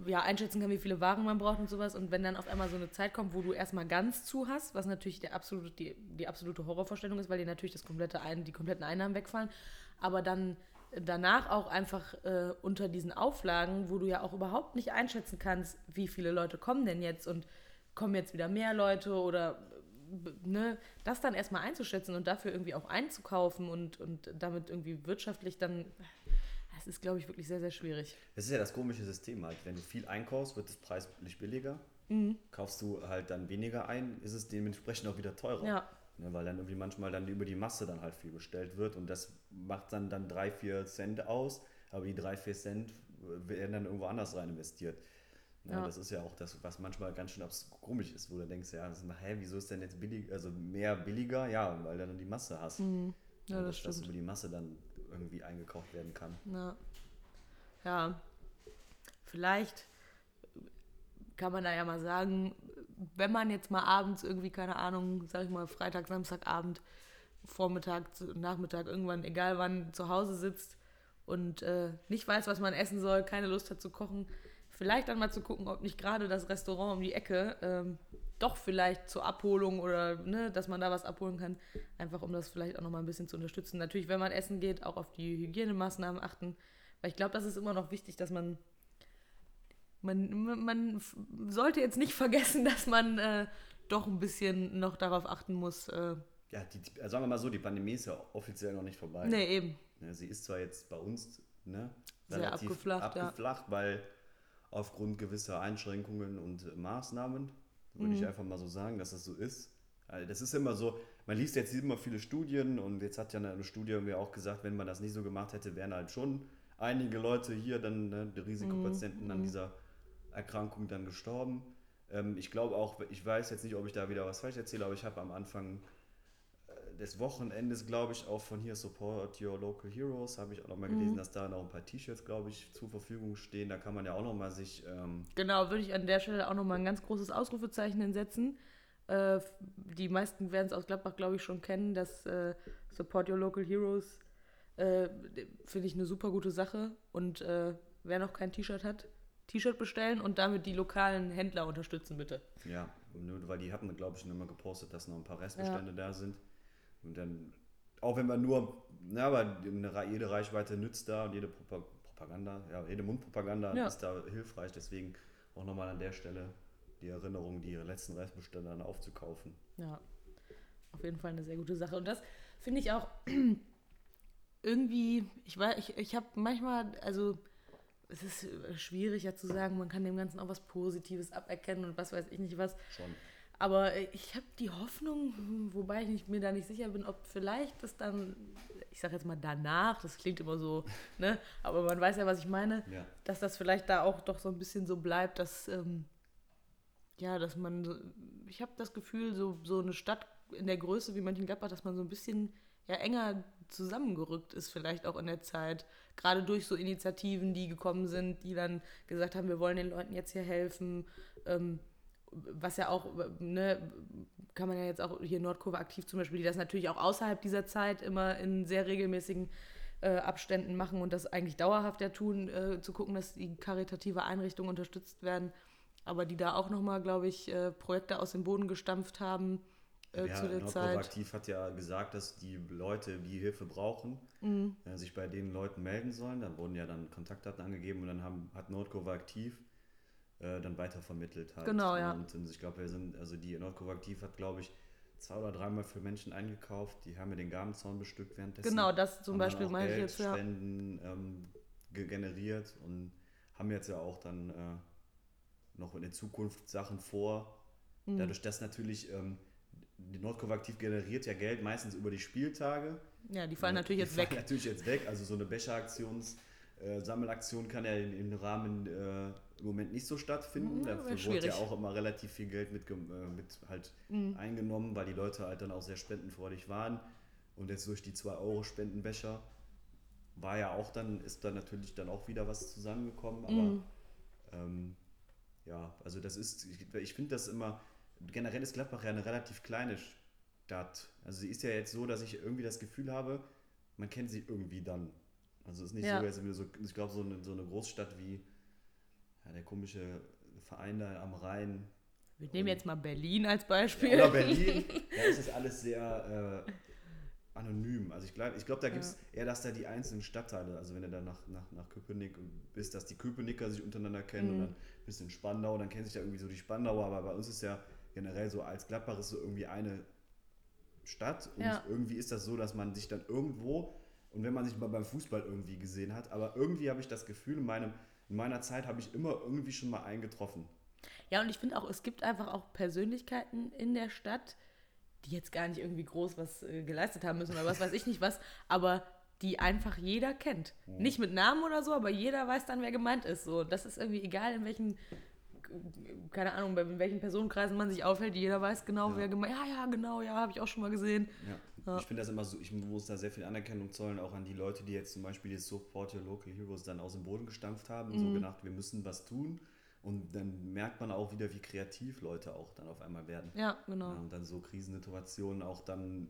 ja, einschätzen kann, wie viele Waren man braucht und sowas. Und wenn dann auf einmal so eine Zeit kommt, wo du erstmal ganz zu hast, was natürlich der absolute, die, die absolute Horrorvorstellung ist, weil dir natürlich das komplette Ein, die kompletten Einnahmen wegfallen, aber dann danach auch einfach äh, unter diesen Auflagen, wo du ja auch überhaupt nicht einschätzen kannst, wie viele Leute kommen denn jetzt und kommen jetzt wieder mehr Leute oder b- ne, das dann erstmal einzuschätzen und dafür irgendwie auch einzukaufen und, und damit irgendwie wirtschaftlich dann, das ist, glaube ich, wirklich sehr, sehr schwierig. Das ist ja das komische System halt. Wenn du viel einkaufst, wird es preislich billiger. Mhm. Kaufst du halt dann weniger ein, ist es dementsprechend auch wieder teurer. Ja. Ne, weil dann irgendwie manchmal dann über die Masse dann halt viel bestellt wird und das macht dann, dann 3, 4 Cent aus, aber die 3, 4 Cent werden dann irgendwo anders rein investiert. Ja, ja. Das ist ja auch das, was manchmal ganz schön komisch ist, wo du denkst, ja, das ist, hä, wieso ist denn jetzt billig, also mehr billiger? Ja, weil du dann die Masse hast. Mhm. Ja, das dass, dass über die Masse dann irgendwie eingekauft werden kann. Ja. ja. Vielleicht kann man da ja mal sagen, wenn man jetzt mal abends irgendwie, keine Ahnung, sag ich mal, Freitag, Samstagabend, Vormittag, Nachmittag, irgendwann, egal wann, zu Hause sitzt und äh, nicht weiß, was man essen soll, keine Lust hat zu kochen, vielleicht dann mal zu gucken, ob nicht gerade das Restaurant um die Ecke ähm, doch vielleicht zur Abholung oder ne, dass man da was abholen kann, einfach um das vielleicht auch nochmal ein bisschen zu unterstützen. Natürlich, wenn man essen geht, auch auf die Hygienemaßnahmen achten, weil ich glaube, das ist immer noch wichtig, dass man man, man sollte jetzt nicht vergessen, dass man äh, doch ein bisschen noch darauf achten muss. Äh, ja, die, also sagen wir mal so, die Pandemie ist ja offiziell noch nicht vorbei. Nee, eben. Ja, sie ist zwar jetzt bei uns ne, Sehr abgeflacht, abgeflacht ja. weil aufgrund gewisser Einschränkungen und Maßnahmen, würde mhm. ich einfach mal so sagen, dass das so ist. Also das ist immer so, man liest jetzt immer viele Studien und jetzt hat ja eine Studie mir auch gesagt, wenn man das nicht so gemacht hätte, wären halt schon einige Leute hier dann, ne, die Risikopatienten mhm. an dieser Erkrankung dann gestorben. Ähm, ich glaube auch, ich weiß jetzt nicht, ob ich da wieder was falsch erzähle, aber ich habe am Anfang äh, des Wochenendes, glaube ich, auch von hier Support Your Local Heroes, habe ich auch noch mal gelesen, mhm. dass da noch ein paar T-Shirts, glaube ich, zur Verfügung stehen. Da kann man ja auch noch mal sich... Ähm genau, würde ich an der Stelle auch noch mal ein ganz großes Ausrufezeichen hinsetzen. Äh, die meisten werden es aus Gladbach, glaube ich, schon kennen, dass äh, Support Your Local Heroes äh, finde ich eine super gute Sache. Und äh, wer noch kein T-Shirt hat, T-Shirt bestellen und damit die lokalen Händler unterstützen, bitte. Ja, weil die hatten, glaube ich, schon immer gepostet, dass noch ein paar Restbestände ja. da sind. Und dann, auch wenn man nur, na, aber jede Reichweite nützt da und jede Propaganda, ja, jede Mundpropaganda ja. ist da hilfreich. Deswegen auch nochmal an der Stelle die Erinnerung, die letzten Restbestände dann aufzukaufen. Ja, auf jeden Fall eine sehr gute Sache. Und das finde ich auch irgendwie, ich weiß, ich, ich habe manchmal, also es ist schwierig ja zu sagen, man kann dem Ganzen auch was Positives aberkennen und was weiß ich nicht was. Schon. Aber äh, ich habe die Hoffnung, wobei ich mir da nicht sicher bin, ob vielleicht das dann, ich sage jetzt mal danach, das klingt immer so, ne? aber man weiß ja, was ich meine, ja. dass das vielleicht da auch doch so ein bisschen so bleibt, dass, ähm, ja, dass man, ich habe das Gefühl, so, so eine Stadt in der Größe wie Mönchengladbach, dass man so ein bisschen ja, enger zusammengerückt ist, vielleicht auch in der Zeit. Gerade durch so Initiativen, die gekommen sind, die dann gesagt haben, wir wollen den Leuten jetzt hier helfen. Ähm, was ja auch, ne, kann man ja jetzt auch hier Nordkurve aktiv zum Beispiel, die das natürlich auch außerhalb dieser Zeit immer in sehr regelmäßigen äh, Abständen machen und das eigentlich dauerhaft ja tun, äh, zu gucken, dass die karitative Einrichtungen unterstützt werden, aber die da auch nochmal, glaube ich, äh, Projekte aus dem Boden gestampft haben äh, ja, zu der Zeit. Aktiv hat ja gesagt, dass die Leute, die Hilfe brauchen, mhm. äh, sich bei den Leuten melden sollen. Dann wurden ja dann Kontaktdaten angegeben und dann haben, hat Nordkurve aktiv äh, dann weitervermittelt. Halt. Genau, ja. Und, und ich glaube, wir sind, also die Nordkurve aktiv hat, glaube ich, zwei oder dreimal für Menschen eingekauft. Die haben mir den Gartenzaun bestückt währenddessen. Genau, das zum Beispiel meine ich jetzt, ja. Spenden ähm, generiert und haben jetzt ja auch dann äh, noch in der Zukunft Sachen vor. Mhm. Dadurch, dass natürlich ähm, die Nordkurve aktiv generiert ja Geld meistens über die Spieltage. Ja, die fallen ja, natürlich die jetzt fallen weg. natürlich jetzt weg. Also so eine Becheraktions- äh, Sammelaktion kann ja im Rahmen äh, im Moment nicht so stattfinden. Mhm, Dafür wurde ja auch immer relativ viel Geld mit, äh, mit halt mhm. eingenommen, weil die Leute halt dann auch sehr spendenfreudig waren. Und jetzt durch die 2-Euro-Spendenbecher war ja auch dann, ist da natürlich dann auch wieder was zusammengekommen. Aber mhm. ähm, ja, also das ist, ich, ich finde das immer, generell ist Gladbach ja eine relativ kleine Stadt. Also sie ist ja jetzt so, dass ich irgendwie das Gefühl habe, man kennt sie irgendwie dann. Also es ist nicht ja. so, als so, ich glaube, so eine, so eine Großstadt wie ja, der komische Verein da am Rhein. Wir nehmen jetzt mal Berlin als Beispiel. Ja, oder Berlin. da ist das alles sehr äh, anonym. Also ich glaube, ich glaub, da gibt es ja. eher, dass da die einzelnen Stadtteile, also wenn du da nach, nach, nach Köpenick bist, dass die Köpenicker sich untereinander kennen mhm. und dann bist du in Spandau, dann kennen sich da irgendwie so die Spandauer, aber bei uns ist ja generell so als Gladbach ist so irgendwie eine Stadt und ja. irgendwie ist das so, dass man sich dann irgendwo und wenn man sich mal beim Fußball irgendwie gesehen hat, aber irgendwie habe ich das Gefühl, in, meinem, in meiner Zeit habe ich immer irgendwie schon mal eingetroffen. Ja, und ich finde auch, es gibt einfach auch Persönlichkeiten in der Stadt, die jetzt gar nicht irgendwie groß was äh, geleistet haben müssen oder was weiß ich nicht was, aber die einfach jeder kennt. Mhm. Nicht mit Namen oder so, aber jeder weiß dann, wer gemeint ist. So, das ist irgendwie egal, in welchen, keine Ahnung, bei welchen Personenkreisen man sich aufhält, jeder weiß genau, Ja. wer gemeint Ja, ja, genau, ja, habe ich auch schon mal gesehen. Ja. Ja. Ich finde das immer so, ich muss da sehr viel Anerkennung zollen, auch an die Leute, die jetzt zum Beispiel die Support Your Local Heroes dann aus dem Boden gestampft haben und so gedacht, wir müssen was tun. Und dann merkt man auch wieder, wie kreativ Leute auch dann auf einmal werden. Ja, genau. Ja, und dann so Krisensituationen auch dann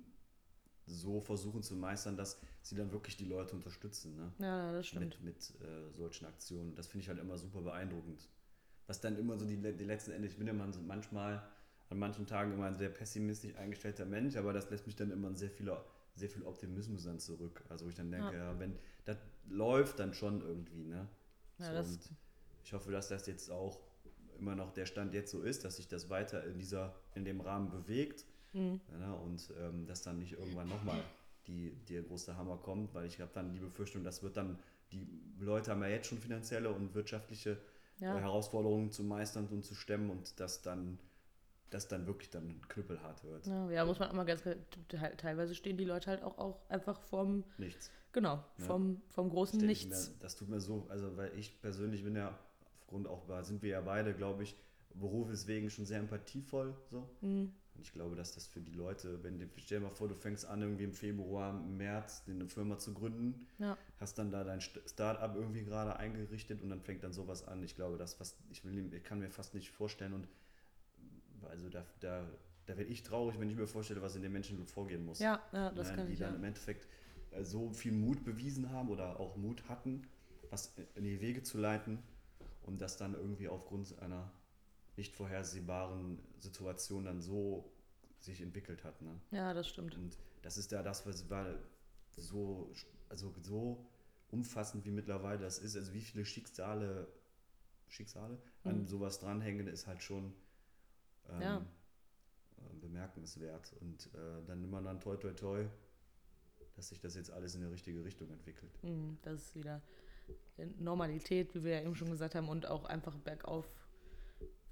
so versuchen zu meistern, dass sie dann wirklich die Leute unterstützen. Ne? Ja, das stimmt. mit, mit äh, solchen Aktionen. Das finde ich halt immer super beeindruckend. Was dann immer so die, die letzten Ende, ich bin so manchmal, an manchen Tagen immer ein sehr pessimistisch eingestellter Mensch, aber das lässt mich dann immer sehr viel, sehr viel Optimismus dann zurück. Also wo ich dann denke, ja, wenn das läuft, dann schon irgendwie, ne? Ja, so, ich hoffe, dass das jetzt auch immer noch der Stand jetzt so ist, dass sich das weiter in dieser, in dem Rahmen bewegt Mhm. ja, und ähm, dass dann nicht irgendwann nochmal die, der große Hammer kommt, weil ich habe dann die Befürchtung, das wird dann, die Leute haben ja jetzt schon finanzielle und wirtschaftliche Ja. äh, Herausforderungen zu meistern und zu stemmen und dass dann, das dann wirklich dann knüppelhart wird. Ja, ja, muss man auch mal ganz te- teilweise stehen die Leute halt auch, auch einfach vom, Nichts. genau, Ja. vom, vom großen Nichts. Mir, das tut mir so, also weil ich persönlich bin ja, aufgrund auch, sind wir ja beide, glaube ich, berufswegen schon sehr empathievoll so. Mhm. Und ich glaube, dass das für die Leute, wenn du, stell dir mal vor, du fängst an, irgendwie im Februar, im März eine Firma zu gründen, Ja. hast dann da dein St- Start-up irgendwie gerade eingerichtet und dann fängt dann sowas an. Ich glaube, das, was ich will, ich kann mir fast nicht vorstellen und also da, da, da werde ich traurig, wenn ich mir vorstelle, was in den Menschen vorgehen muss. Ja, ja, das ne, kann die ich dann ja. im Endeffekt äh, so viel Mut bewiesen haben oder auch Mut hatten, was in die Wege zu leiten und das dann irgendwie aufgrund einer nicht vorhersehbaren Situation dann so sich entwickelt hat. Ne? Ja, das stimmt. Und das ist ja das, was so, also so umfassend wie mittlerweile das ist. Also wie viele Schicksale, Schicksale an Mhm. sowas dranhängen, ist halt schon ähm, Ja. äh, bemerkenswert. Und äh, dann immer dann toi toi toi, dass sich das jetzt alles in die richtige Richtung entwickelt. Mhm, Das ist wieder Normalität, wie wir ja eben schon gesagt haben, und auch einfach bergauf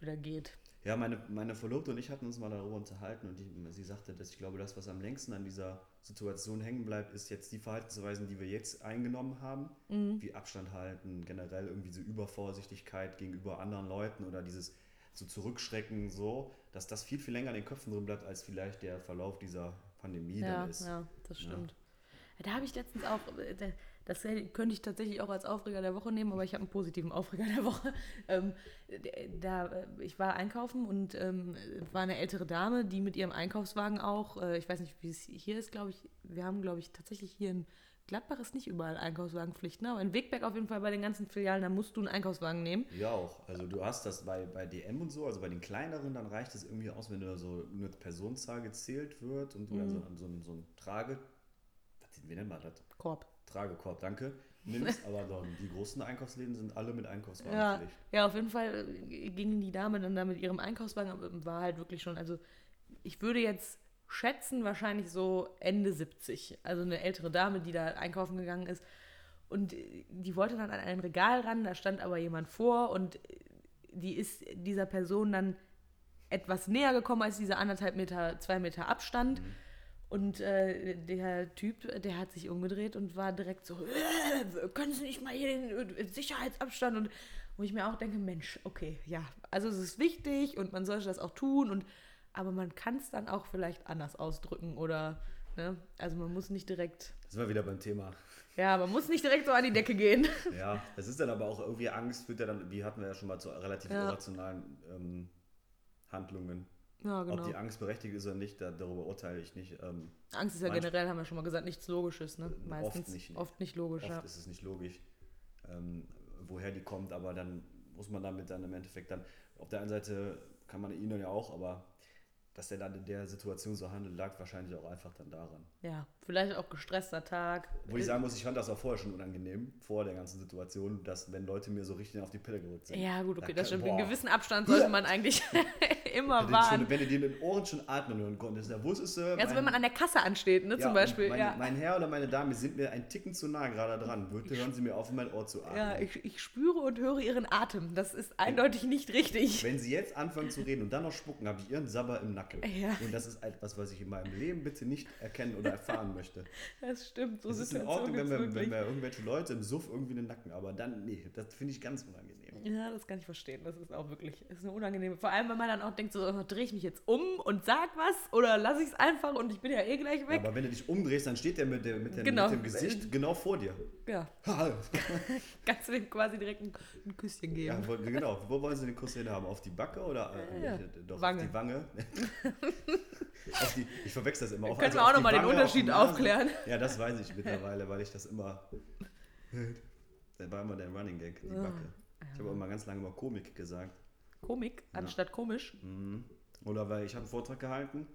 wieder geht. Ja, meine, meine Verlobte und ich hatten uns mal darüber unterhalten und die, sie sagte, dass ich glaube, das, was am längsten an dieser Situation hängen bleibt, ist jetzt die Verhaltensweisen, die wir jetzt eingenommen haben, wie Abstand halten, generell irgendwie so Übervorsichtigkeit gegenüber anderen Leuten oder dieses so Zurückschrecken, so, dass das viel, viel länger in den Köpfen drin bleibt, als vielleicht der Verlauf dieser Pandemie Ja, dann ist. ja, das Ja. stimmt. Da habe ich letztens auch, äh, da- das könnte ich tatsächlich auch als Aufreger der Woche nehmen, aber ich habe einen positiven Aufreger der Woche. Ähm, da, äh, ich war einkaufen und ähm, war eine ältere Dame, die mit ihrem Einkaufswagen auch, äh, ich weiß nicht, wie es hier ist, glaube ich, wir haben, glaube ich, tatsächlich hier in Gladbach ist nicht überall Einkaufswagenpflicht, ne? aber in Wegberg auf jeden Fall bei den ganzen Filialen, da musst du einen Einkaufswagen nehmen. Ja, auch. Also du hast das bei, bei DM und so, also bei den kleineren, dann reicht es irgendwie aus, wenn da so eine Personenzahl gezählt wird und du dann so, so, ein- so ein Trage, was, wie nennt man das? Korb. Tragekorb, danke, nimmst, aber dann die großen Einkaufsläden sind alle mit Ja, Einkaufswagenpflicht. ja, auf jeden Fall äh, ging die Dame dann da mit ihrem Einkaufswagen, aber war halt wirklich schon, also ich würde jetzt schätzen, wahrscheinlich so Ende 70. Also eine ältere Dame, die da einkaufen gegangen ist. Und die wollte dann an ein Regal ran, da stand aber jemand vor und die ist dieser Person dann etwas näher gekommen als diese anderthalb Meter, zwei Meter Abstand. Und äh, der Typ, der hat sich umgedreht und war direkt so, äh, können Sie nicht mal hier den Sicherheitsabstand? Und wo ich mir auch denke, Mensch, okay, ja, also es ist wichtig und man sollte das auch tun, und, aber man kann es dann auch vielleicht anders ausdrücken oder, ne, also man muss nicht direkt, Das war wieder beim Thema. ja, man muss nicht direkt so an die Decke gehen. Ja, das ist dann aber auch irgendwie Angst, führt ja dann, wie hatten wir ja schon mal zu relativ Ja. irrationalen ähm, Handlungen. Ja, Ob genau. die Angst berechtigt ist oder nicht, da, darüber urteile ich nicht. Ähm, Angst ist ja generell, haben wir schon mal gesagt, nichts Logisches, ne? Oft Meistens. nicht, Oft nicht, logisch, Oft ja. ist es nicht logisch, ähm, woher die kommt, aber dann muss man damit dann im Endeffekt dann, auf der einen Seite kann man ihnen ja auch, aber dass der dann in der Situation so handelt, lag wahrscheinlich auch einfach dann daran. Ja, vielleicht auch gestresster Tag. Wo ich sagen muss, ich fand das auch vorher schon unangenehm, vor der ganzen Situation, dass wenn Leute mir so richtig auf die Pille gerückt sind. Ja, gut, okay, Da das stimmt. In boah. gewissen Abstand sollte man eigentlich immer Wenn wahren. schon, wenn du dir in den Ohren schon atmen hören konntest, da wusstest du. Also wenn man an der Kasse ansteht, ne, ja, zum Beispiel. Mein, ja. mein Herr oder meine Dame sind mir ein Ticken zu nah gerade dran. Bitte hören Sie mir auf, in mein Ohr zu atmen. ja, ich, ich spüre und höre ihren Atem. Das ist eindeutig nicht richtig. Wenn Sie jetzt anfangen zu reden und dann noch spucken, habe ich Ihren Sabber im Nacken. Ja. Und das ist etwas, was ich in meinem Leben bitte nicht erkennen oder erfahren möchte. Das stimmt. So Es ist in Ordnung, wenn wir, wenn wir irgendwelche Leute im Suff irgendwie den Nacken, aber dann, nee, das finde ich ganz unangenehm. Ja, das kann ich verstehen. Das ist auch wirklich ist eine unangenehme. Vor allem, wenn man dann auch denkt, so drehe ich mich jetzt um und sag was oder lasse ich es einfach und ich bin ja eh gleich Ja, weg. aber wenn du dich umdrehst, dann steht der mit, der, mit, der, Genau. mit dem Gesicht genau vor dir. Ja, kannst du dem quasi direkt ein, ein Küsschen geben. Ja, genau. Wo wollen Sie den Kuss hin haben? Auf die Backe oder äh, Ja. doch Wange. auf die Wange? auf die, ich verwechsel das immer. Auf, Können also wir auch auf die noch mal den auf Unterschied aufklären? Ja, das weiß ich mittlerweile, weil ich das immer. Das war immer der Running Gag, die Ah, Backe. Ich habe auch immer ganz lange mal Komik gesagt. Komik anstatt komisch. Mhm. Oder weil ich habe einen Vortrag gehalten.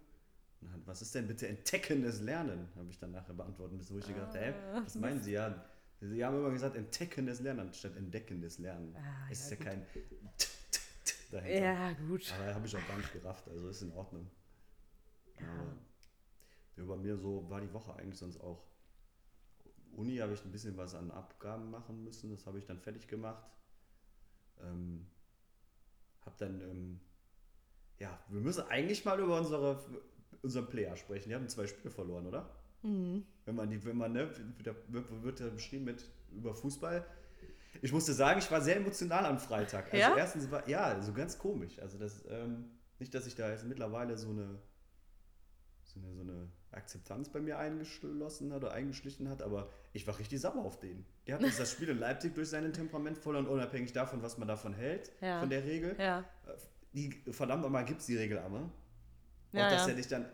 Dann, Was ist denn bitte entdeckendes Lernen? Habe ich dann nachher beantworten müssen, wo ich gedacht hä, Ah, was meinen Sie? Ja, Sie haben immer gesagt entdeckendes Lernen anstatt entdeckendes Lernen. Ah, es ist ja, ja kein t, t, t dahinter. Ja, gut. Aber habe ich auch gar nicht gerafft, also ist in Ordnung. Aber ja, bei mir so war die Woche eigentlich sonst auch. Uni habe ich ein bisschen was an Abgaben machen müssen, das habe ich dann fertig gemacht. Ähm, hab dann, ähm, ja, wir müssen eigentlich mal über unsere, unseren Player sprechen. Die haben zwei Spiele verloren, oder? Mhm. Wenn man die, wenn man, ne, wird, wird ja beschrieben mit über Fußball. Ich musste sagen, ich war sehr emotional am Freitag. Also Ja? erstens war, ja, so ganz komisch. Also das, ähm, nicht, dass sich da jetzt mittlerweile so eine, so eine, so eine Akzeptanz bei mir eingeschlossen hat oder eingeschlichen hat, aber ich war richtig sauer auf den. Der hat uns das Spiel in Leipzig durch seinen Temperament verloren, unabhängig davon, was man davon hält, Ja. von der Regel. Ja. Die, verdammt nochmal gibt es die Regel aber. Ja, dass ja. er dich dann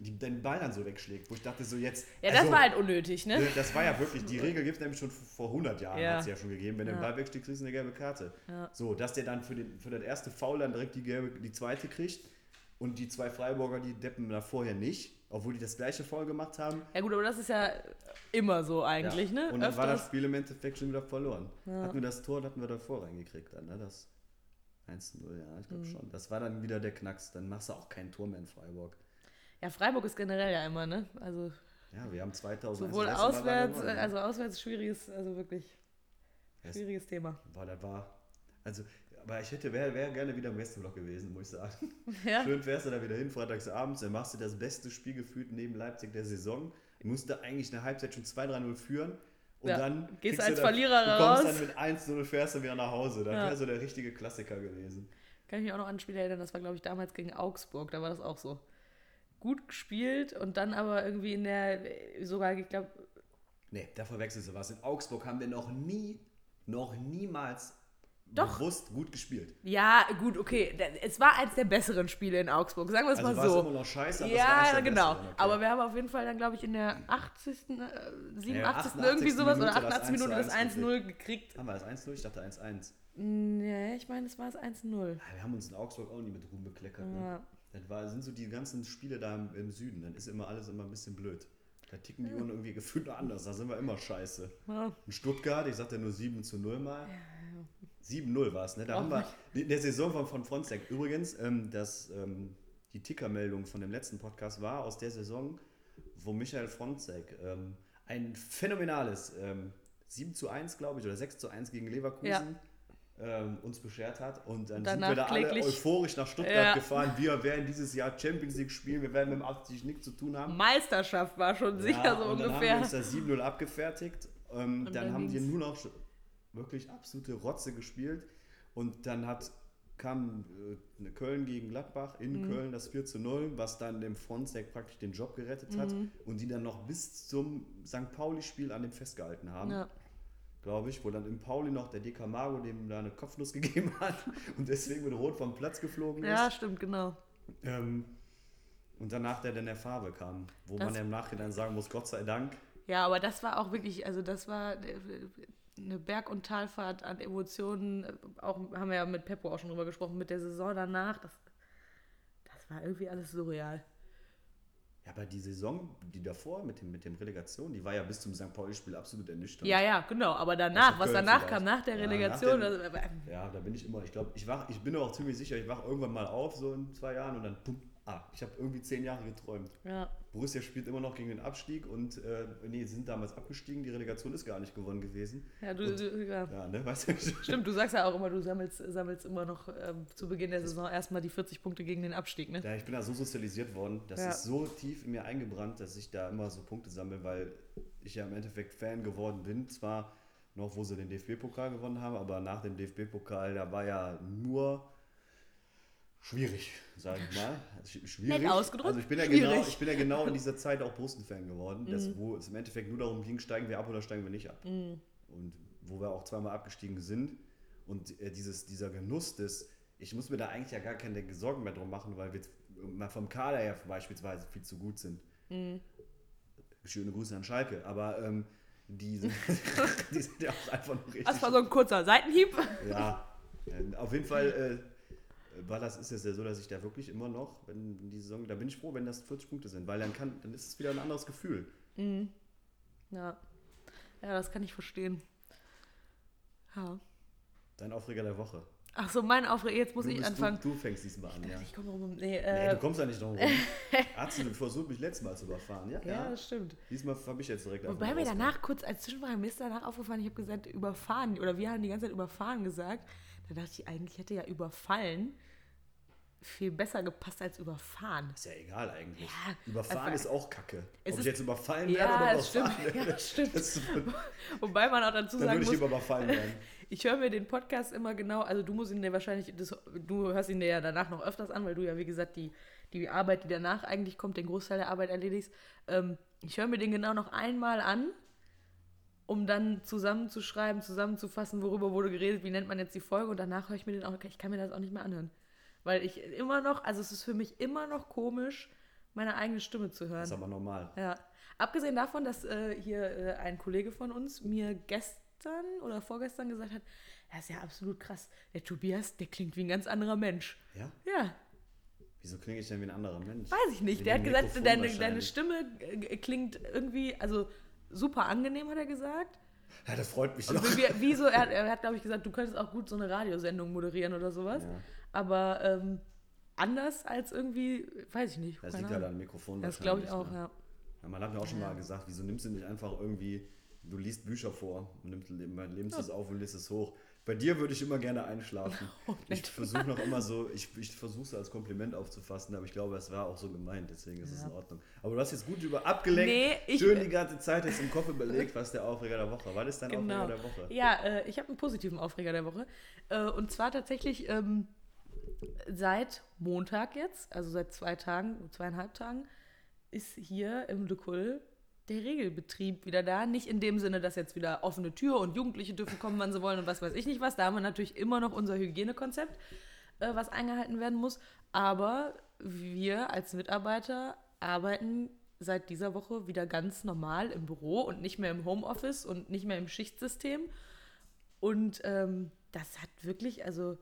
die, den Ball dann so wegschlägt, wo ich dachte so jetzt... Ja, das also, war halt unnötig, ne? Ne, Das war ja wirklich, die Regel gibt es nämlich schon vor 100 Jahren, Ja. hat es ja schon gegeben. Wenn Ja. Ball wegschlägst, kriegst du eine gelbe Karte. So, dass der dann für, den, für das erste Foul dann direkt die, gelbe, die zweite kriegt und die zwei Freiburger, die deppen da vorher nicht, obwohl die das gleiche Foul gemacht haben. Ja gut, aber das ist ja immer so eigentlich, ja. ne? Und dann war das Öfters. Spiel im Endeffekt schon wieder verloren. Ja. Hatten wir das Tor, hatten wir davor reingekriegt dann, ne? Das 1-0, ja, ich glaube Mhm. schon. Das war dann wieder der Knacks. Dann machst du auch kein Tor mehr in Freiburg. Ja, Freiburg ist generell ja immer, ne? Also Ja, wir haben 2000 sowohl auswärts, äh, also auswärts schwieriges, also wirklich Es- schwieriges Thema. War, das war. Also, aber ich hätte, wäre wär gerne wieder im Westenblock gewesen, muss ich sagen. Ja. Schön fährst du da wieder hin, freitagsabends, dann machst du das beste Spiel gefühlt neben Leipzig der Saison. Du musst da eigentlich eine Halbzeit schon 2-3-0 führen. Und Ja, dann gehst kriegst als du dann, Verlierer du kommst raus. dann mit 1-0, fährst du wieder nach Hause. Das Ja. wäre so der richtige Klassiker gewesen. Kann ich mich auch noch an ein Spiel erinnern, das war, glaube ich, damals gegen Augsburg, da war das auch so. Gut gespielt und dann aber irgendwie in der, sogar, ich glaube, Nee, da verwechselst du was. In Augsburg haben wir noch nie, noch niemals Doch. bewusst gut gespielt. ja, gut, okay, es war eins der besseren Spiele in Augsburg, sagen wir es Also mal war es so. immer noch scheiße, aber es war Ja, eins der genau. besseren, okay. Aber wir haben auf jeden Fall dann, glaube ich, in der 80., äh, 87. Ja, 88. irgendwie sowas oder Minute das 88 Minuten das 1 zu 1-0 gekriegt. Haben wir das 1-0? Ich dachte 1-1. Nee, ich meine, es war das 1-0. Ja, Wir haben uns in Augsburg auch nie mit Ruhm bekleckert. Ne? Ja. Das war, sind so die ganzen Spiele da im, im Süden. Dann ist immer alles immer ein bisschen blöd. Da ticken die Uhren irgendwie gefühlt noch anders. Da sind wir immer scheiße. Ja. In Stuttgart, ich sagte nur 7 zu 0 mal. 7-0 war es, ne? Da Auch haben wir in der Saison von, von Frontex. Übrigens, ähm, das, ähm, die Tickermeldung von dem letzten Podcast war aus der Saison, wo Michael Fronzek ähm, ein phänomenales ähm, 7 zu 1, glaube ich, oder 6 zu 1 gegen Leverkusen ähm, uns beschert hat. Und dann sind Danach wir da alle euphorisch nach Stuttgart Ja. gefahren. Wir werden dieses Jahr Champions League spielen, wir werden mit dem 80 nichts zu tun haben. Meisterschaft war schon sicher Ja, so und Dann haben ungefähr. wir uns das 7-0 abgefertigt. Ähm, Und dann, dann haben die ging's. nur noch wirklich absolute Rotze gespielt. Und dann hat, kam äh, eine Köln gegen Gladbach in Mhm. Köln das 4 zu 0, was dann dem Fronzek praktisch den Job gerettet hat. Mhm. Und die dann noch bis zum St. Pauli-Spiel an dem festgehalten haben. Ja. Glaube ich, wo dann im Pauli noch der DK Mago dem da eine Kopfnuss gegeben hat und deswegen mit Rot vom Platz geflogen ist. ja, stimmt, genau. Ähm, und danach der dann der Farbe kam, wo Das- man ja im Nachhinein sagen muss, Gott sei Dank, Ja, aber das war auch wirklich, also das war äh, eine Berg- und Talfahrt an Emotionen. Auch haben wir ja mit Peppo auch schon drüber gesprochen, mit der Saison danach. Das, das war irgendwie alles surreal. Ja, aber die Saison, die davor mit dem, mit dem Relegation, die war ja bis zum St. Pauli-Spiel absolut ernüchternd. Ja, ja, genau. Aber danach, was danach vielleicht. kam, nach der Ja, Relegation, nach dem- also, äh, Ja, da bin ich immer, ich glaube, ich wach, ich bin auch ziemlich sicher, ich wach irgendwann mal auf, so in zwei Jahren und dann, pum, ah, ich habe irgendwie zehn Jahre geträumt. ja. Borussia spielt immer noch gegen den Abstieg und, äh, nee, sind damals abgestiegen, die Relegation ist gar nicht gewonnen gewesen. Ja, du, du, ja. Ja, ne, weißt du? Stimmt, du sagst ja auch immer, du sammelst, sammelst immer noch ähm, zu Beginn der Saison erstmal die 40 Punkte gegen den Abstieg, ne? Ja, ich bin da so sozialisiert worden, das Ja. ist so tief in mir eingebrannt, dass ich da immer so Punkte sammle, weil ich ja im Endeffekt Fan geworden bin. Zwar noch, wo sie den DFB-Pokal gewonnen haben, aber nach dem DFB-Pokal, da war ja nur schwierig, sage ich mal. Sch- schwierig. Nett ausgedrückt, Also ich bin, ja schwierig. genau, ich bin ja genau in dieser Zeit auch Borussen-Fan geworden, Mhm. das, wo es im Endeffekt nur darum ging, steigen wir ab oder steigen wir nicht ab. Und wo wir auch zweimal abgestiegen sind. Und äh, dieses, dieser Genuss des, ich muss mir da eigentlich ja gar keine Sorgen mehr drum machen, weil wir mal vom Kader her beispielsweise viel zu gut sind. Mhm. Schöne Grüße an Schalke, aber ähm, die, sind, die sind ja auch einfach noch richtig. Das war so ein kurzer Seitenhieb. ja, äh, auf jeden Fall äh, war das ist es ja so, dass ich da wirklich immer noch, wenn die Saison, da bin ich froh, wenn das 40 Punkte sind, weil dann kann, dann ist es wieder ein anderes Gefühl. Ja. Ja, das kann ich verstehen. Ja. Dein Aufreger der Woche. Ach so, mein Aufreger, jetzt muss Du, ich anfangen. du, du fängst diesmal an, ja. Ich komme rum. Nee, Nee, äh, du kommst ja nicht drum rum. Du versucht, mich letztes Mal zu überfahren? Ja, ja, das stimmt. Diesmal habe ich jetzt direkt Wobei mir danach kurz als Zwischenfrage, mir ist danach aufgefallen, ich habe gesagt, überfahren, oder wir haben die ganze Zeit überfahren gesagt. Da dachte ich, eigentlich hätte ja überfallen viel besser gepasst als überfahren. Ist ja egal eigentlich. Ja, überfahren einfach- ist auch kacke. Ob ist- ich jetzt überfallen Ja, werde oder das stimmt. überfahren werde. Ja, stimmt. Das, Wobei man auch dazu dann sagen würde ich überfallen werden. ich höre mir den Podcast immer genau, also du musst ihn dir wahrscheinlich, das, du hörst ihn dir ja danach noch öfters an, weil du ja, wie gesagt, die, die Arbeit, die danach eigentlich kommt, den Großteil der Arbeit erledigst. Ähm, ich höre mir den genau noch einmal an, um dann zusammenzuschreiben, zusammenzufassen, worüber wurde geredet, wie nennt man jetzt die Folge und danach höre ich mir den auch, ich kann mir das auch nicht mehr anhören. Weil ich immer noch, also es ist für mich immer noch komisch, meine eigene Stimme zu hören. Das ist aber normal. Ja. Abgesehen davon, dass äh, hier äh, ein Kollege von uns mir gestern oder vorgestern gesagt hat, das ist ja absolut krass. Der Tobias, der klingt wie ein ganz anderer Mensch. Ja? Ja, Wieso klinge ich denn wie ein anderer Mensch? weiß ich nicht. Wegen Der hat gesagt, deine, deine. Stimme äh, klingt irgendwie, also super angenehm, hat er gesagt. Ja, das freut mich Also doch. wie, wieso, er, hat- er hat, glaube ich, gesagt, du könntest auch gut so eine Radiosendung moderieren oder sowas. Ja. Aber ähm, anders als irgendwie, weiß ich nicht. Das liegt halt Ahnung. am Mikrofon Das glaube ich auch, ne? ja. Ja, man hat mir auch schon mal gesagt, wieso nimmst du nicht einfach irgendwie, du liest Bücher vor und nimmst, nimmst es auf und liest es hoch. Bei dir würde ich immer gerne einschlafen. Oh, ich versuche noch immer so, ich, ich versuche es als Kompliment aufzufassen, aber ich glaube, es war auch so gemeint, deswegen ist es in Ordnung. Aber du hast jetzt gut über abgelenkt, Nee, ich- schön die ganze Zeit jetzt im Kopf überlegt, was der Aufreger der Woche. Was ist dein Genau. Aufreger der Woche? Ja, äh, ich habe einen positiven Aufreger der Woche. Äh, und zwar tatsächlich ähm, seit Montag jetzt, also seit zwei Tagen, zweieinhalb Tagen, ist hier im Lückul der Regelbetrieb wieder da. Nicht in dem Sinne, dass jetzt wieder offene Tür und Jugendliche dürfen kommen, wann sie wollen und was weiß ich nicht was. Da haben wir natürlich immer noch unser Hygienekonzept, äh, was eingehalten werden muss. Aber wir als Mitarbeiter arbeiten seit dieser Woche wieder ganz normal im Büro und nicht mehr im Homeoffice und nicht mehr im Schichtsystem. Und ähm, das hat wirklich, also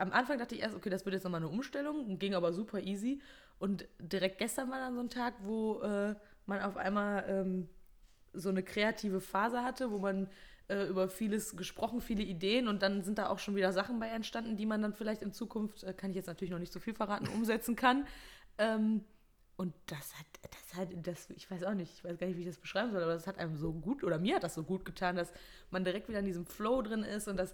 am Anfang dachte ich erst, okay, das wird jetzt nochmal eine Umstellung, ging aber super easy. Und direkt gestern war dann so ein Tag, wo äh, man auf einmal ähm, so eine kreative Phase hatte, wo man äh, über vieles gesprochen, viele Ideen und dann sind da auch schon wieder Sachen bei entstanden, die man dann vielleicht in Zukunft, äh, kann ich jetzt natürlich noch nicht so viel verraten, umsetzen kann. Ähm, und das hat, das hat, das, ich weiß auch nicht, ich weiß gar nicht, wie ich das beschreiben soll, aber das hat einem so gut, oder mir hat das so gut getan, dass man direkt wieder in diesem Flow drin ist und dass,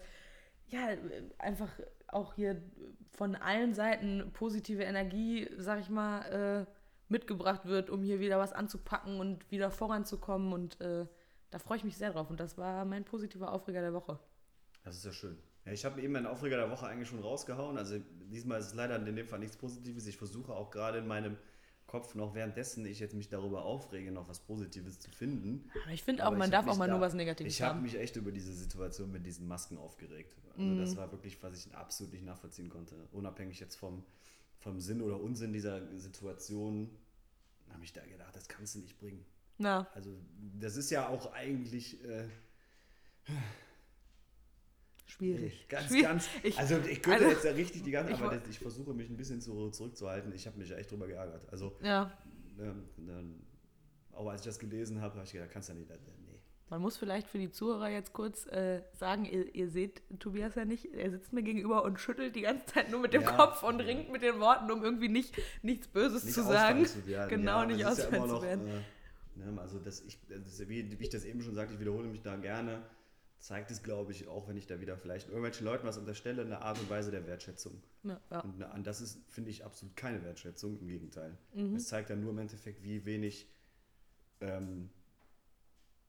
ja, einfach auch hier von allen Seiten positive Energie, sag ich mal, äh, mitgebracht wird, um hier wieder was anzupacken und wieder voranzukommen und äh, da freue ich mich sehr drauf und das war mein positiver Aufreger der Woche. Das ist ja schön. Ja, ich habe eben meinen Aufreger der Woche eigentlich schon rausgehauen. Also diesmal ist es leider in dem Fall nichts Positives. Ich versuche auch gerade in meinem Kopf noch währenddessen ich jetzt mich darüber aufrege, noch was Positives zu finden. Aber ich finde auch, man ich darf auch mal da- nur was Negatives Ich habe haben. mich echt über diese Situation mit diesen Masken aufgeregt. Also Mhm. das war wirklich, was ich absolut nicht nachvollziehen konnte. Unabhängig jetzt vom, vom Sinn oder Unsinn dieser Situation, habe ich da gedacht, das kannst du nicht bringen. Na, Also das ist ja auch eigentlich, äh, schwierig. Ganz, Schwierig. ganz. Ich- also ich könnte also, jetzt ja richtig die ganze ich aber das, ich versuche mich ein bisschen zu, zurückzuhalten. Ich habe mich echt drüber geärgert. Also, Ja, ähm, dann, auch als ich das gelesen habe, habe ich gedacht, kannst du ja nicht. äh, Nee. man muss vielleicht für die Zuhörer jetzt kurz äh, sagen, ihr, ihr seht Tobias ja nicht, er sitzt mir gegenüber und schüttelt die ganze Zeit nur mit dem Ja. Kopf und ringt mit den Worten, um irgendwie nicht, nichts Böses Nicht zu sagen. zu werden. Genau, aber nicht ja ausfallen zu noch, werden. Äh, ne, also, das ich, das ja wie, wie ich das eben schon sagte, ich wiederhole mich da gerne. Zeigt es, glaube ich, auch wenn ich da wieder vielleicht irgendwelchen Leuten was unterstelle, eine Art und Weise der Wertschätzung. Ja, ja. Und das ist, finde ich, absolut keine Wertschätzung, im Gegenteil. Mhm. Es zeigt dann nur im Endeffekt, wie wenig, ähm,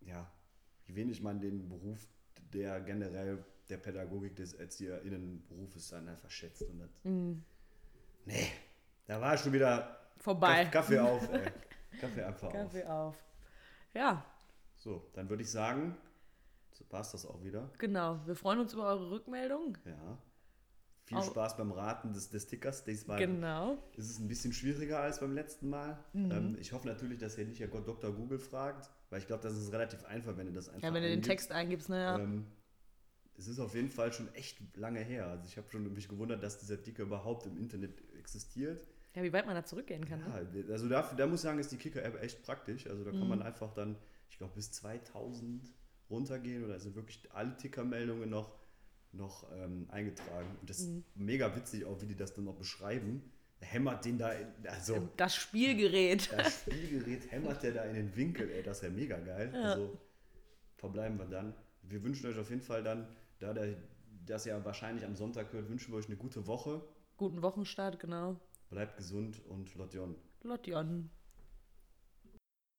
ja, wie wenig man den Beruf, der generell der Pädagogik des ErzieherInnenberufes dann einfach schätzt. Und das, Mhm. nee, da war schon wieder Vorbei. Kaff- Kaffee auf, ey. Kaffee einfach Kaffee auf. auf. Ja, So, dann würde ich sagen, war es das auch wieder. genau. Wir freuen uns über eure Rückmeldung. Ja. Viel Au- Spaß beim Raten des, des Tickers. Diesmal Genau. ist es ein bisschen schwieriger als beim letzten Mal. Mhm. Ähm, ich hoffe natürlich, dass ihr nicht ja Gott Dr. Google fragt, weil ich glaube, das ist relativ einfach, wenn ihr das einfach Ja, wenn du den. Text eingibst, naja. Ähm, es ist auf jeden Fall schon echt lange her. Also ich habe schon mich gewundert, dass dieser Ticker überhaupt im Internet existiert. Ja, wie weit man da zurückgehen kann. Ne? Ja, also da, da muss ich sagen, ist die Kicker-App echt praktisch. Also da kann Mhm. man einfach dann, ich glaube, bis 2000 runtergehen oder sind wirklich alle Tickermeldungen noch, noch ähm, eingetragen. Und das Mhm. ist mega witzig auch, wie die das dann noch beschreiben. Hämmert den da, in, also Das Spielgerät. das Spielgerät hämmert der da in den Winkel, ey, das ist ja mega geil. Ja. Also verbleiben wir dann. Wir wünschen euch auf jeden Fall dann, da der, das ja wahrscheinlich am Sonntag hört, wünschen wir euch eine gute Woche. Guten Wochenstart, genau. Bleibt gesund und Lotjon. Lotjon.